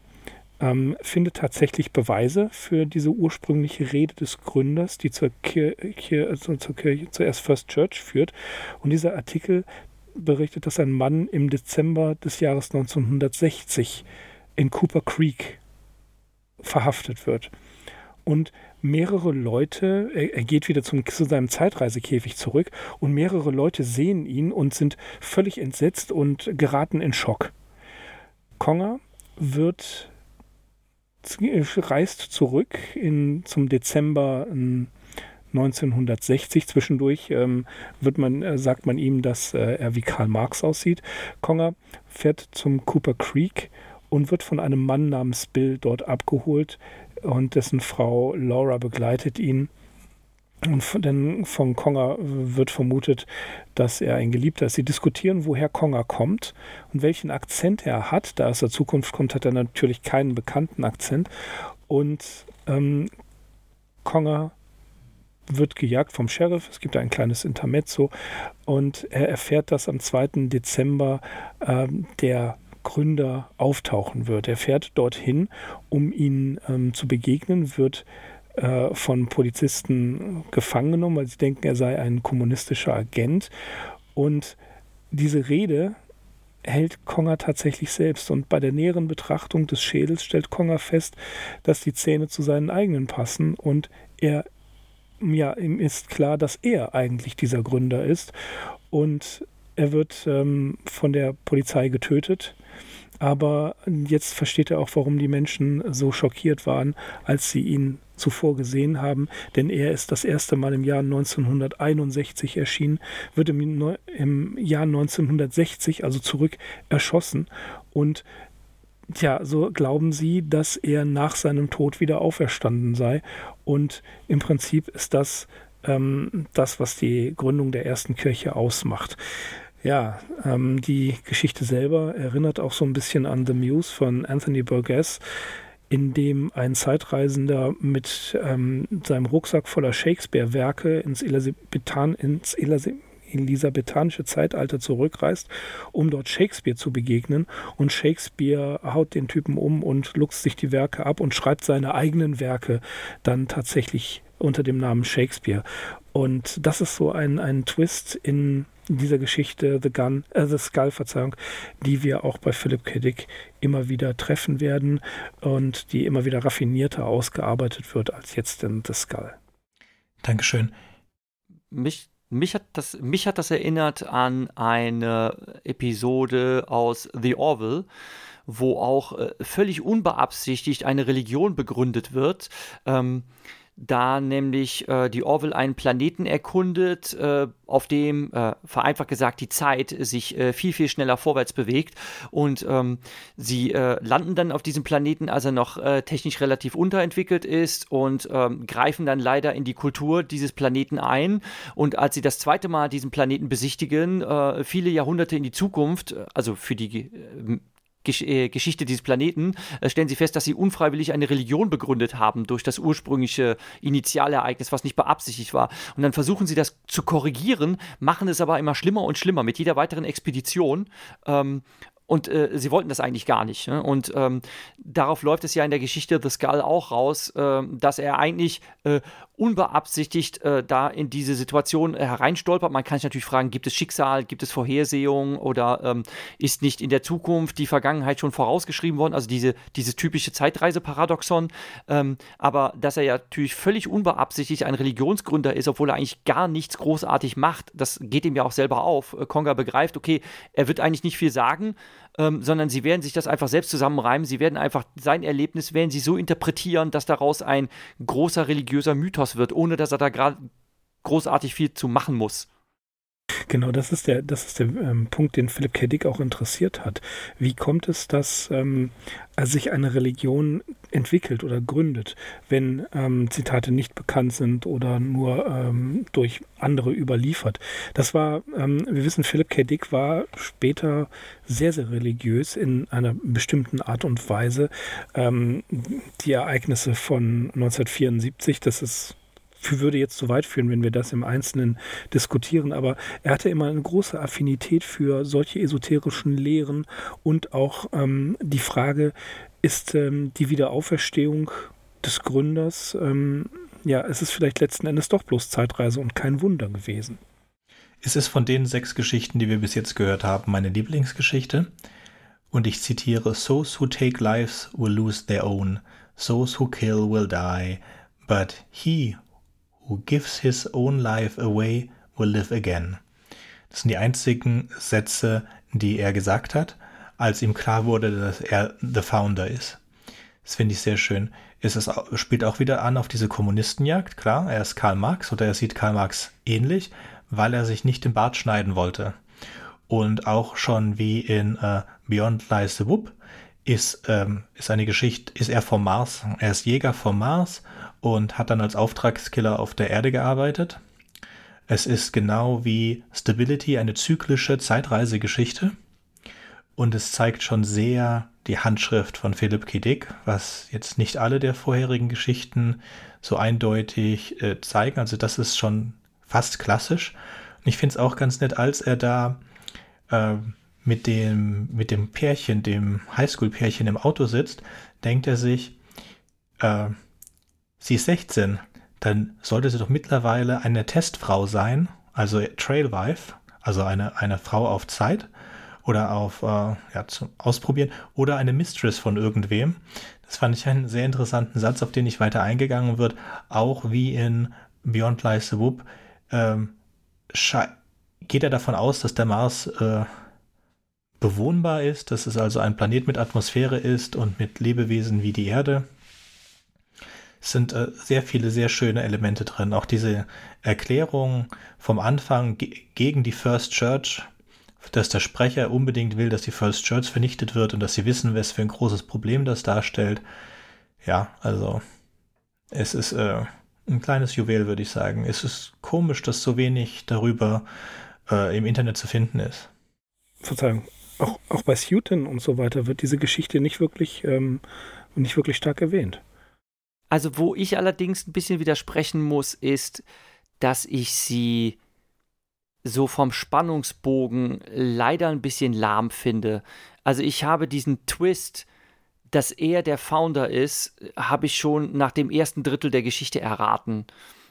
ähm, findet tatsächlich Beweise für diese ursprüngliche Rede des Gründers, die zur Kirche, also zur Kirche, zuerst First Church führt. Und dieser Artikel berichtet, dass ein Mann im Dezember des Jahres 1960 in Cooper Creek verhaftet wird. Und mehrere Leute, er, geht wieder zum, zu seinem Zeitreisekäfig zurück und mehrere Leute sehen ihn und sind völlig entsetzt und geraten in Schock. Konger wird reist zurück in, zum Dezember 1960. Zwischendurch ähm, wird man, äh, sagt man ihm, dass äh, er wie Karl Marx aussieht. Konger fährt zum Cooper Creek und wird von einem Mann namens Bill dort abgeholt und dessen Frau Laura begleitet ihn. Und denn von Konger wird vermutet, dass er ein Geliebter ist. Sie diskutieren, woher Konger kommt und welchen Akzent er hat. Da es der Zukunft kommt, hat er natürlich keinen bekannten Akzent. Und ähm, Konger wird gejagt vom Sheriff. Es gibt ein kleines Intermezzo. Und er erfährt, dass am 2. Dezember ähm, der Gründer auftauchen wird. Er fährt dorthin, um ihn ähm, zu begegnen, wird äh, von Polizisten gefangen genommen, weil sie denken, er sei ein kommunistischer Agent. Und diese Rede hält Konger tatsächlich selbst. Und bei der näheren Betrachtung des Schädels stellt Konger fest, dass die Zähne zu seinen eigenen passen und er ja, ihm ist klar, dass er eigentlich dieser Gründer ist. Und er wird ähm, von der Polizei getötet. Aber jetzt versteht er auch, warum die Menschen so schockiert waren, als sie ihn zuvor gesehen haben, denn er ist das erste Mal im Jahr 1961 erschienen, wird im, im Jahr 1960, also zurück, erschossen und Tja, so glauben sie, dass er nach seinem Tod wieder auferstanden sei. Und im Prinzip ist das ähm, das, was die Gründung der ersten Kirche ausmacht. Ja, ähm, die Geschichte selber erinnert auch so ein bisschen an The Muse von Anthony Burgess, in dem ein Zeitreisender mit ähm, seinem Rucksack voller Shakespeare-Werke ins, Elisabethan, ins elisabethanische Zeitalter zurückreist, um dort Shakespeare zu begegnen. Und Shakespeare haut den Typen um und luchst sich die Werke ab und schreibt seine eigenen Werke dann tatsächlich unter dem Namen Shakespeare. Und das ist so ein, ein Twist in dieser Geschichte The Gun, äh, The Skull, Verzeihung, die wir auch bei Philip K. Dick immer wieder treffen werden und die immer wieder raffinierter ausgearbeitet wird als jetzt in The Skull. Dankeschön. Mich, mich, hat das, mich hat das erinnert an eine Episode aus The Orville wo auch äh, völlig unbeabsichtigt eine Religion begründet wird. Ähm, da nämlich äh, die Orville einen Planeten erkundet, äh, auf dem, äh, vereinfacht gesagt, die Zeit sich äh, viel, viel schneller vorwärts bewegt. Und ähm, sie äh, landen dann auf diesem Planeten, als er noch äh, technisch relativ unterentwickelt ist und ähm, greifen dann leider in die Kultur dieses Planeten ein. Und als sie das zweite Mal diesen Planeten besichtigen, viele Jahrhunderte in die Zukunft, also für die Äh, Geschichte dieses Planeten, äh, stellen sie fest, dass sie unfreiwillig eine Religion begründet haben durch das ursprüngliche Initialereignis, was nicht beabsichtigt war. Und dann versuchen sie das zu korrigieren, machen es aber immer schlimmer und schlimmer mit jeder weiteren Expedition. Ähm, und äh, sie wollten das eigentlich gar nicht. Ne? Und ähm, darauf läuft es ja in der Geschichte The Skull auch raus, äh, dass er eigentlich unbeabsichtigt äh, da in diese Situation äh, hereinstolpert. Man kann sich natürlich fragen, gibt es Schicksal, gibt es Vorhersehung oder ähm, ist nicht in der Zukunft die Vergangenheit schon vorausgeschrieben worden? Also diese, dieses typische Zeitreiseparadoxon. Ähm, aber dass er ja natürlich völlig unbeabsichtigt ein Religionsgründer ist, obwohl er eigentlich gar nichts großartig macht, das geht ihm ja auch selber auf. Äh, Konga begreift, okay, er wird eigentlich nicht viel sagen, ähm, sondern sie werden sich das einfach selbst zusammenreimen. Sie werden einfach sein Erlebnis, werden sie so interpretieren, dass daraus ein großer religiöser Mythos wird, ohne dass er da gerade großartig viel zu machen muss. Genau, das ist der, das ist der ähm, Punkt, den Philipp K. Dick auch interessiert hat. Wie kommt es, dass ähm, sich eine Religion entwickelt oder gründet, wenn ähm, Zitate nicht bekannt sind oder nur ähm, durch andere überliefert. Das war, ähm, wir wissen, Philipp K. Dick war später sehr, sehr religiös in einer bestimmten Art und Weise. Ähm, die Ereignisse von 1974, das ist würde jetzt zu weit führen, wenn wir das im Einzelnen diskutieren, aber er hatte immer eine große Affinität für solche esoterischen Lehren und auch ähm, die Frage, ist ähm, die Wiederauferstehung des Gründers, ähm, ja, es ist vielleicht letzten Endes doch bloß Zeitreise und kein Wunder gewesen. Es ist von den sechs Geschichten, die wir bis jetzt gehört haben, meine Lieblingsgeschichte. Und ich zitiere: Those who take lives will lose their own. Those who kill will die. But he who gives his own life away will live again. Das sind die einzigen Sätze, die er gesagt hat, als ihm klar wurde, dass er The Founder ist. Das finde ich sehr schön. Es ist, spielt auch wieder an auf diese Kommunistenjagd. Klar, er ist Karl Marx oder er sieht Karl Marx ähnlich, weil er sich nicht den Bart schneiden wollte. Und auch schon wie in äh, Beyond Lies the Whoop ist, ähm, ist eine Geschichte, ist er vom Mars. Er ist Jäger vom Mars und hat dann als Auftragskiller auf der Erde gearbeitet. Es ist genau wie Stability eine zyklische Zeitreisegeschichte und es zeigt schon sehr die Handschrift von Philip K. Dick, was jetzt nicht alle der vorherigen Geschichten so eindeutig äh, zeigen. Also das ist schon fast klassisch. Und ich finde es auch ganz nett, als er da äh, mit, dem, mit dem Pärchen, dem Highschool-Pärchen im Auto sitzt, denkt er sich, äh, sie ist 16, dann sollte sie doch mittlerweile eine Testfrau sein, also Trailwife, also eine, eine Frau auf Zeit oder auf äh, ja, zum Ausprobieren oder eine Mistress von irgendwem. Das fand ich einen sehr interessanten Satz, auf den ich weiter eingegangen wird, auch wie in Beyond Lies the Whoop. Ähm, geht er davon aus, dass der Mars äh, bewohnbar ist, dass es also ein Planet mit Atmosphäre ist und mit Lebewesen wie die Erde. Es sind äh, sehr viele sehr schöne Elemente drin. Auch diese Erklärung vom Anfang ge gegen die First Church, dass der Sprecher unbedingt will, dass die First Church vernichtet wird und dass sie wissen, was für ein großes Problem das darstellt. Ja, also es ist äh, ein kleines Juwel, würde ich sagen. Es ist komisch, dass so wenig darüber äh, im Internet zu finden ist. Verzeihung. Auch, auch bei Sutin und so weiter wird diese Geschichte nicht wirklich, ähm, nicht wirklich stark erwähnt. Also, wo ich allerdings ein bisschen widersprechen muss, ist, dass ich sie so vom Spannungsbogen leider ein bisschen lahm finde. Also, ich habe diesen Twist, dass er der Founder ist, habe ich schon nach dem ersten Drittel der Geschichte erraten.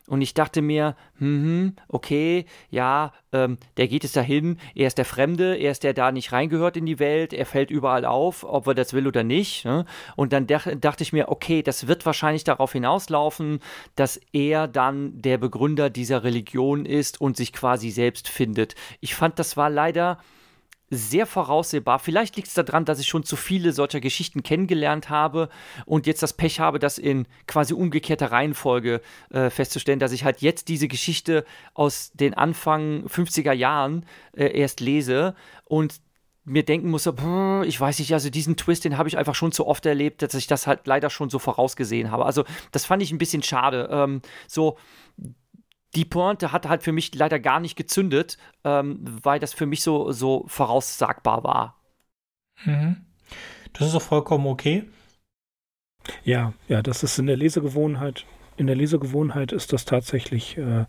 Und ich dachte mir, hm, okay, ja, ähm, der geht es dahin, er ist der Fremde, er ist der, der da nicht reingehört in die Welt, er fällt überall auf, ob er das will oder nicht. Ne? Und dann dachte ich mir, okay, das wird wahrscheinlich darauf hinauslaufen, dass er dann der Begründer dieser Religion ist und sich quasi selbst findet. Ich fand, das war leider sehr voraussehbar. Vielleicht liegt es daran, dass ich schon zu viele solcher Geschichten kennengelernt habe und jetzt das Pech habe, das in quasi umgekehrter Reihenfolge äh, festzustellen, dass ich halt jetzt diese Geschichte aus den Anfang 50er Jahren äh, erst lese und mir denken muss, ich weiß nicht, also diesen Twist, den habe ich einfach schon zu oft erlebt, dass ich das halt leider schon so vorausgesehen habe. Also das fand ich ein bisschen schade. Ähm, so die Pointe hat halt für mich leider gar nicht gezündet, ähm, weil das für mich so, so voraussagbar war. Mhm. Das ist auch vollkommen okay. Ja, ja, das ist in der Lesegewohnheit. In der Lesegewohnheit ist das tatsächlich, äh,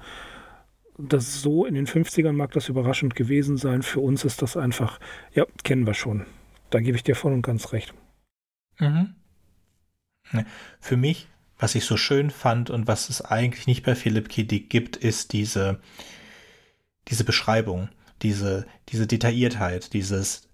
das so in den 50ern mag das überraschend gewesen sein. Für uns ist das einfach, ja, kennen wir schon. Da gebe ich dir voll und ganz recht. Mhm. Für mich was ich so schön fand und was es eigentlich nicht bei Philipp K. Dick gibt, ist diese, diese Beschreibung, diese, diese Detailliertheit, dieses,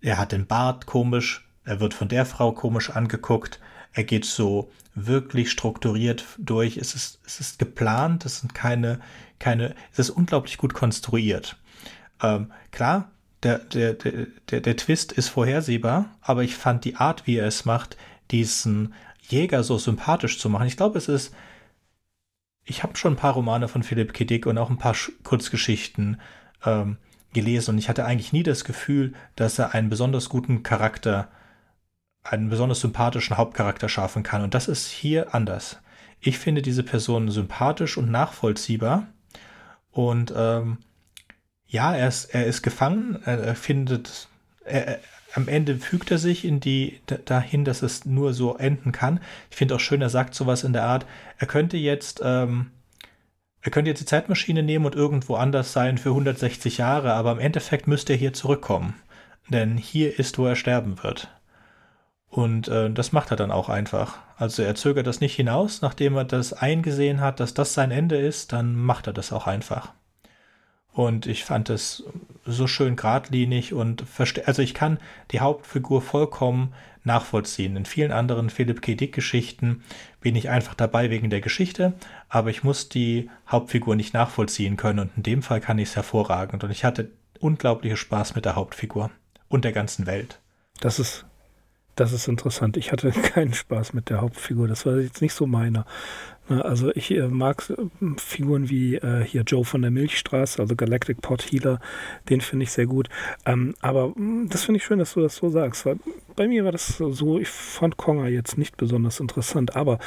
er hat den Bart komisch, er wird von der Frau komisch angeguckt, er geht so wirklich strukturiert durch, es ist, es ist geplant, es sind keine, keine, es ist unglaublich gut konstruiert. Ähm, klar, der, der, der, der Twist ist vorhersehbar, aber ich fand die Art, wie er es macht, diesen Jäger so sympathisch zu machen. Ich glaube, es ist. Ich habe schon ein paar Romane von Philipp K. Dick und auch ein paar Kurzgeschichten ähm, gelesen und ich hatte eigentlich nie das Gefühl, dass er einen besonders guten Charakter einen besonders sympathischen Hauptcharakter schaffen kann. Und das ist hier anders. Ich finde diese Person sympathisch und nachvollziehbar. Und ähm, ja, er ist, er ist gefangen, er, findet, er, am Ende fügt er sich in die dahin, dass es nur so enden kann. Ich finde auch schön, er sagt sowas in der Art, er könnte jetzt, ähm, er könnte jetzt die Zeitmaschine nehmen und irgendwo anders sein für 160 Jahre, aber im Endeffekt müsste er hier zurückkommen. Denn hier ist, wo er sterben wird. Und äh, das macht er dann auch einfach. Also er zögert das nicht hinaus, nachdem er das eingesehen hat, dass das sein Ende ist, dann macht er das auch einfach. Und ich fand es so schön geradlinig und verste also ich kann die Hauptfigur vollkommen nachvollziehen. In vielen anderen Philip K. Dick Geschichten bin ich einfach dabei wegen der Geschichte, aber ich muss die Hauptfigur nicht nachvollziehen können und in dem Fall kann ich es hervorragend und ich hatte unglaublichen Spaß mit der Hauptfigur und der ganzen Welt. Das ist das ist interessant. Ich hatte keinen Spaß mit der Hauptfigur. Das war jetzt nicht so meiner. Also ich äh, mag äh, Figuren wie äh, hier Joe von der Milchstraße, also Galactic Pot Healer, den finde ich sehr gut. Ähm, aber hm, das finde ich schön, dass du das so sagst. Weil bei mir war das so, ich fand Konga jetzt nicht besonders interessant, aber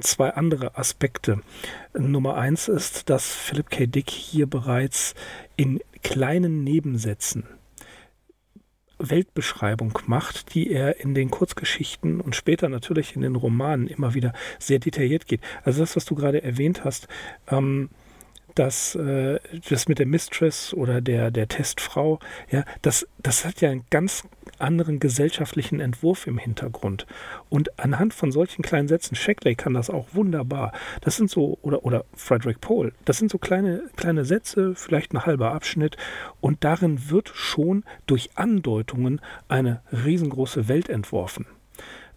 zwei andere Aspekte. Nummer eins ist, dass Philip K. Dick hier bereits in kleinen Nebensätzen Weltbeschreibung macht, die er in den Kurzgeschichten und später natürlich in den Romanen immer wieder sehr detailliert geht. Also das, was du gerade erwähnt hast, ähm, dass äh, das mit der Mistress oder der, der Testfrau, ja, das, das hat ja einen ganz anderen gesellschaftlichen Entwurf im Hintergrund. Und anhand von solchen kleinen Sätzen, Shackley kann das auch wunderbar. Das sind so, oder, oder Frederick Pohl, das sind so kleine, kleine Sätze, vielleicht ein halber Abschnitt. Und darin wird schon durch Andeutungen eine riesengroße Welt entworfen.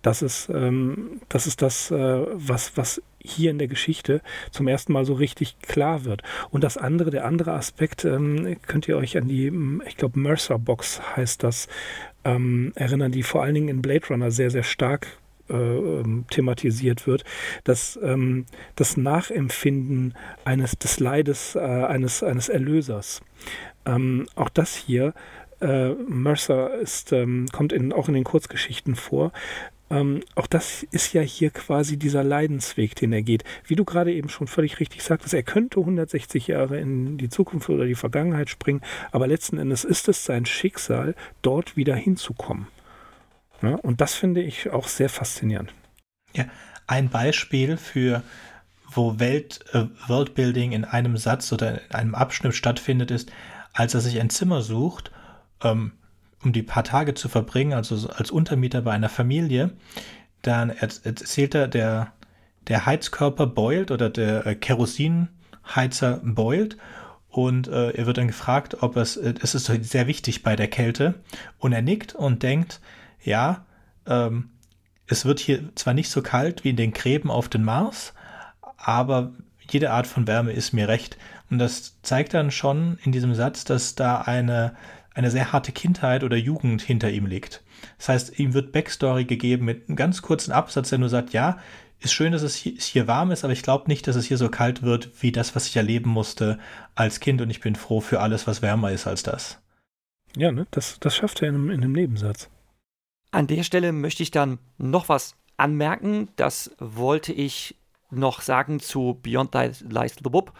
Das ist, ähm, das, ist das, äh, was, was hier in der Geschichte zum ersten Mal so richtig klar wird. Und das andere, der andere Aspekt, ähm, könnt ihr euch an die, ich glaube, Mercer Box heißt das, ähm, erinnern, die vor allen Dingen in Blade Runner sehr, sehr stark äh, ähm, thematisiert wird, dass ähm, das Nachempfinden eines des Leides äh, eines, eines Erlösers. Ähm, auch das hier äh, Mercer ist, ähm, kommt in, auch in den Kurzgeschichten vor, ähm, auch das ist ja hier quasi dieser Leidensweg, den er geht. Wie du gerade eben schon völlig richtig sagtest, er könnte 160 Jahre in die Zukunft oder die Vergangenheit springen, aber letzten Endes ist es sein Schicksal, dort wieder hinzukommen. Ja, und das finde ich auch sehr faszinierend. Ja, ein Beispiel für wo Welt, äh, Worldbuilding in einem Satz oder in einem Abschnitt stattfindet, ist, als er sich ein Zimmer sucht, ähm, um die paar Tage zu verbringen, also als Untermieter bei einer Familie, dann erzählt er, der, der Heizkörper beult oder der äh, Kerosinheizer beult und äh, er wird dann gefragt, ob es, äh, es ist sehr wichtig bei der Kälte und er nickt und denkt, ja, ähm, es wird hier zwar nicht so kalt wie in den Gräben auf dem Mars, aber jede Art von Wärme ist mir recht. Und das zeigt dann schon in diesem Satz, dass da eine eine sehr harte Kindheit oder Jugend hinter ihm liegt. Das heißt, ihm wird Backstory gegeben mit einem ganz kurzen Absatz, der nur sagt, ja, ist schön, dass es hier, warm ist, aber ich glaube nicht, dass es hier so kalt wird wie das, was ich erleben musste als Kind und ich bin froh für alles, was wärmer ist als das. Ja, ne? das, das schafft er in einem, in einem Nebensatz. An der Stelle möchte ich dann noch was anmerken. Das wollte ich noch sagen zu Beyond Lies the Bob.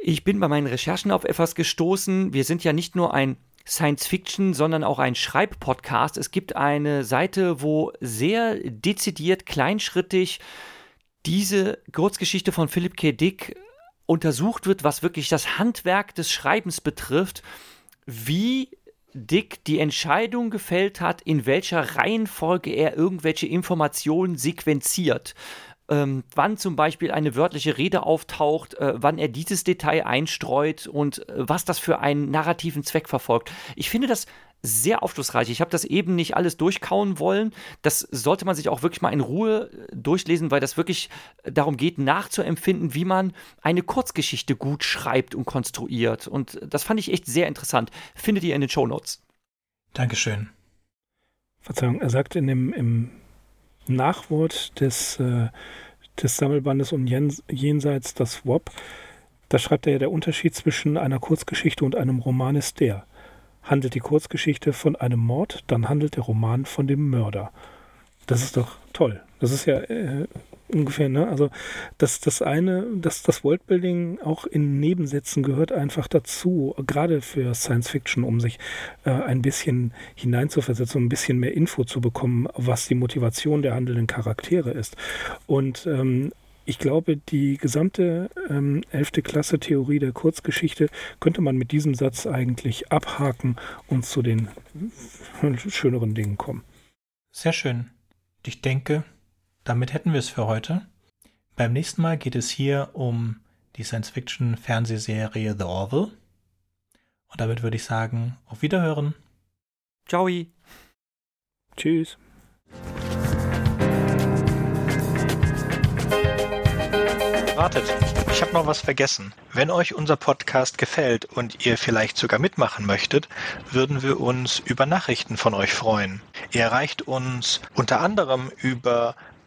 Ich bin bei meinen Recherchen auf etwas gestoßen. Wir sind ja nicht nur ein Science Fiction, sondern auch ein Schreibpodcast. Es gibt eine Seite, wo sehr dezidiert, kleinschrittig diese Kurzgeschichte von Philip K. Dick untersucht wird, was wirklich das Handwerk des Schreibens betrifft, wie Dick die Entscheidung gefällt hat, in welcher Reihenfolge er irgendwelche Informationen sequenziert ähm, wann zum Beispiel eine wörtliche Rede auftaucht, äh, wann er dieses Detail einstreut und äh, was das für einen narrativen Zweck verfolgt. Ich finde das sehr aufschlussreich. Ich habe das eben nicht alles durchkauen wollen. Das sollte man sich auch wirklich mal in Ruhe äh, durchlesen, weil das wirklich darum geht, nachzuempfinden, wie man eine Kurzgeschichte gut schreibt und konstruiert. Und das fand ich echt sehr interessant. Findet ihr in den Show Notes. Dankeschön. Verzeihung, er sagt in dem, im Nachwort des, äh, des Sammelbandes um Jenseits das WOP, da schreibt er ja, der Unterschied zwischen einer Kurzgeschichte und einem Roman ist der. Handelt die Kurzgeschichte von einem Mord, dann handelt der Roman von dem Mörder. Das ist doch toll. Das ist ja äh, ungefähr, ne? Also das, das eine, dass das Worldbuilding auch in Nebensätzen gehört einfach dazu, gerade für Science Fiction, um sich äh, ein bisschen hineinzuversetzen, um ein bisschen mehr Info zu bekommen, was die Motivation der handelnden Charaktere ist. Und ähm, ich glaube, die gesamte ähm, 11. Klasse Theorie der Kurzgeschichte könnte man mit diesem Satz eigentlich abhaken und zu den schöneren Dingen kommen. Sehr schön. Ich denke, damit hätten wir es für heute. Beim nächsten Mal geht es hier um die Science-Fiction-Fernsehserie The Orville. Und damit würde ich sagen, auf Wiederhören. Ciao. Tschüss. Wartet, ich habe noch was vergessen. Wenn euch unser Podcast gefällt und ihr vielleicht sogar mitmachen möchtet, würden wir uns über Nachrichten von euch freuen. Ihr erreicht uns unter anderem über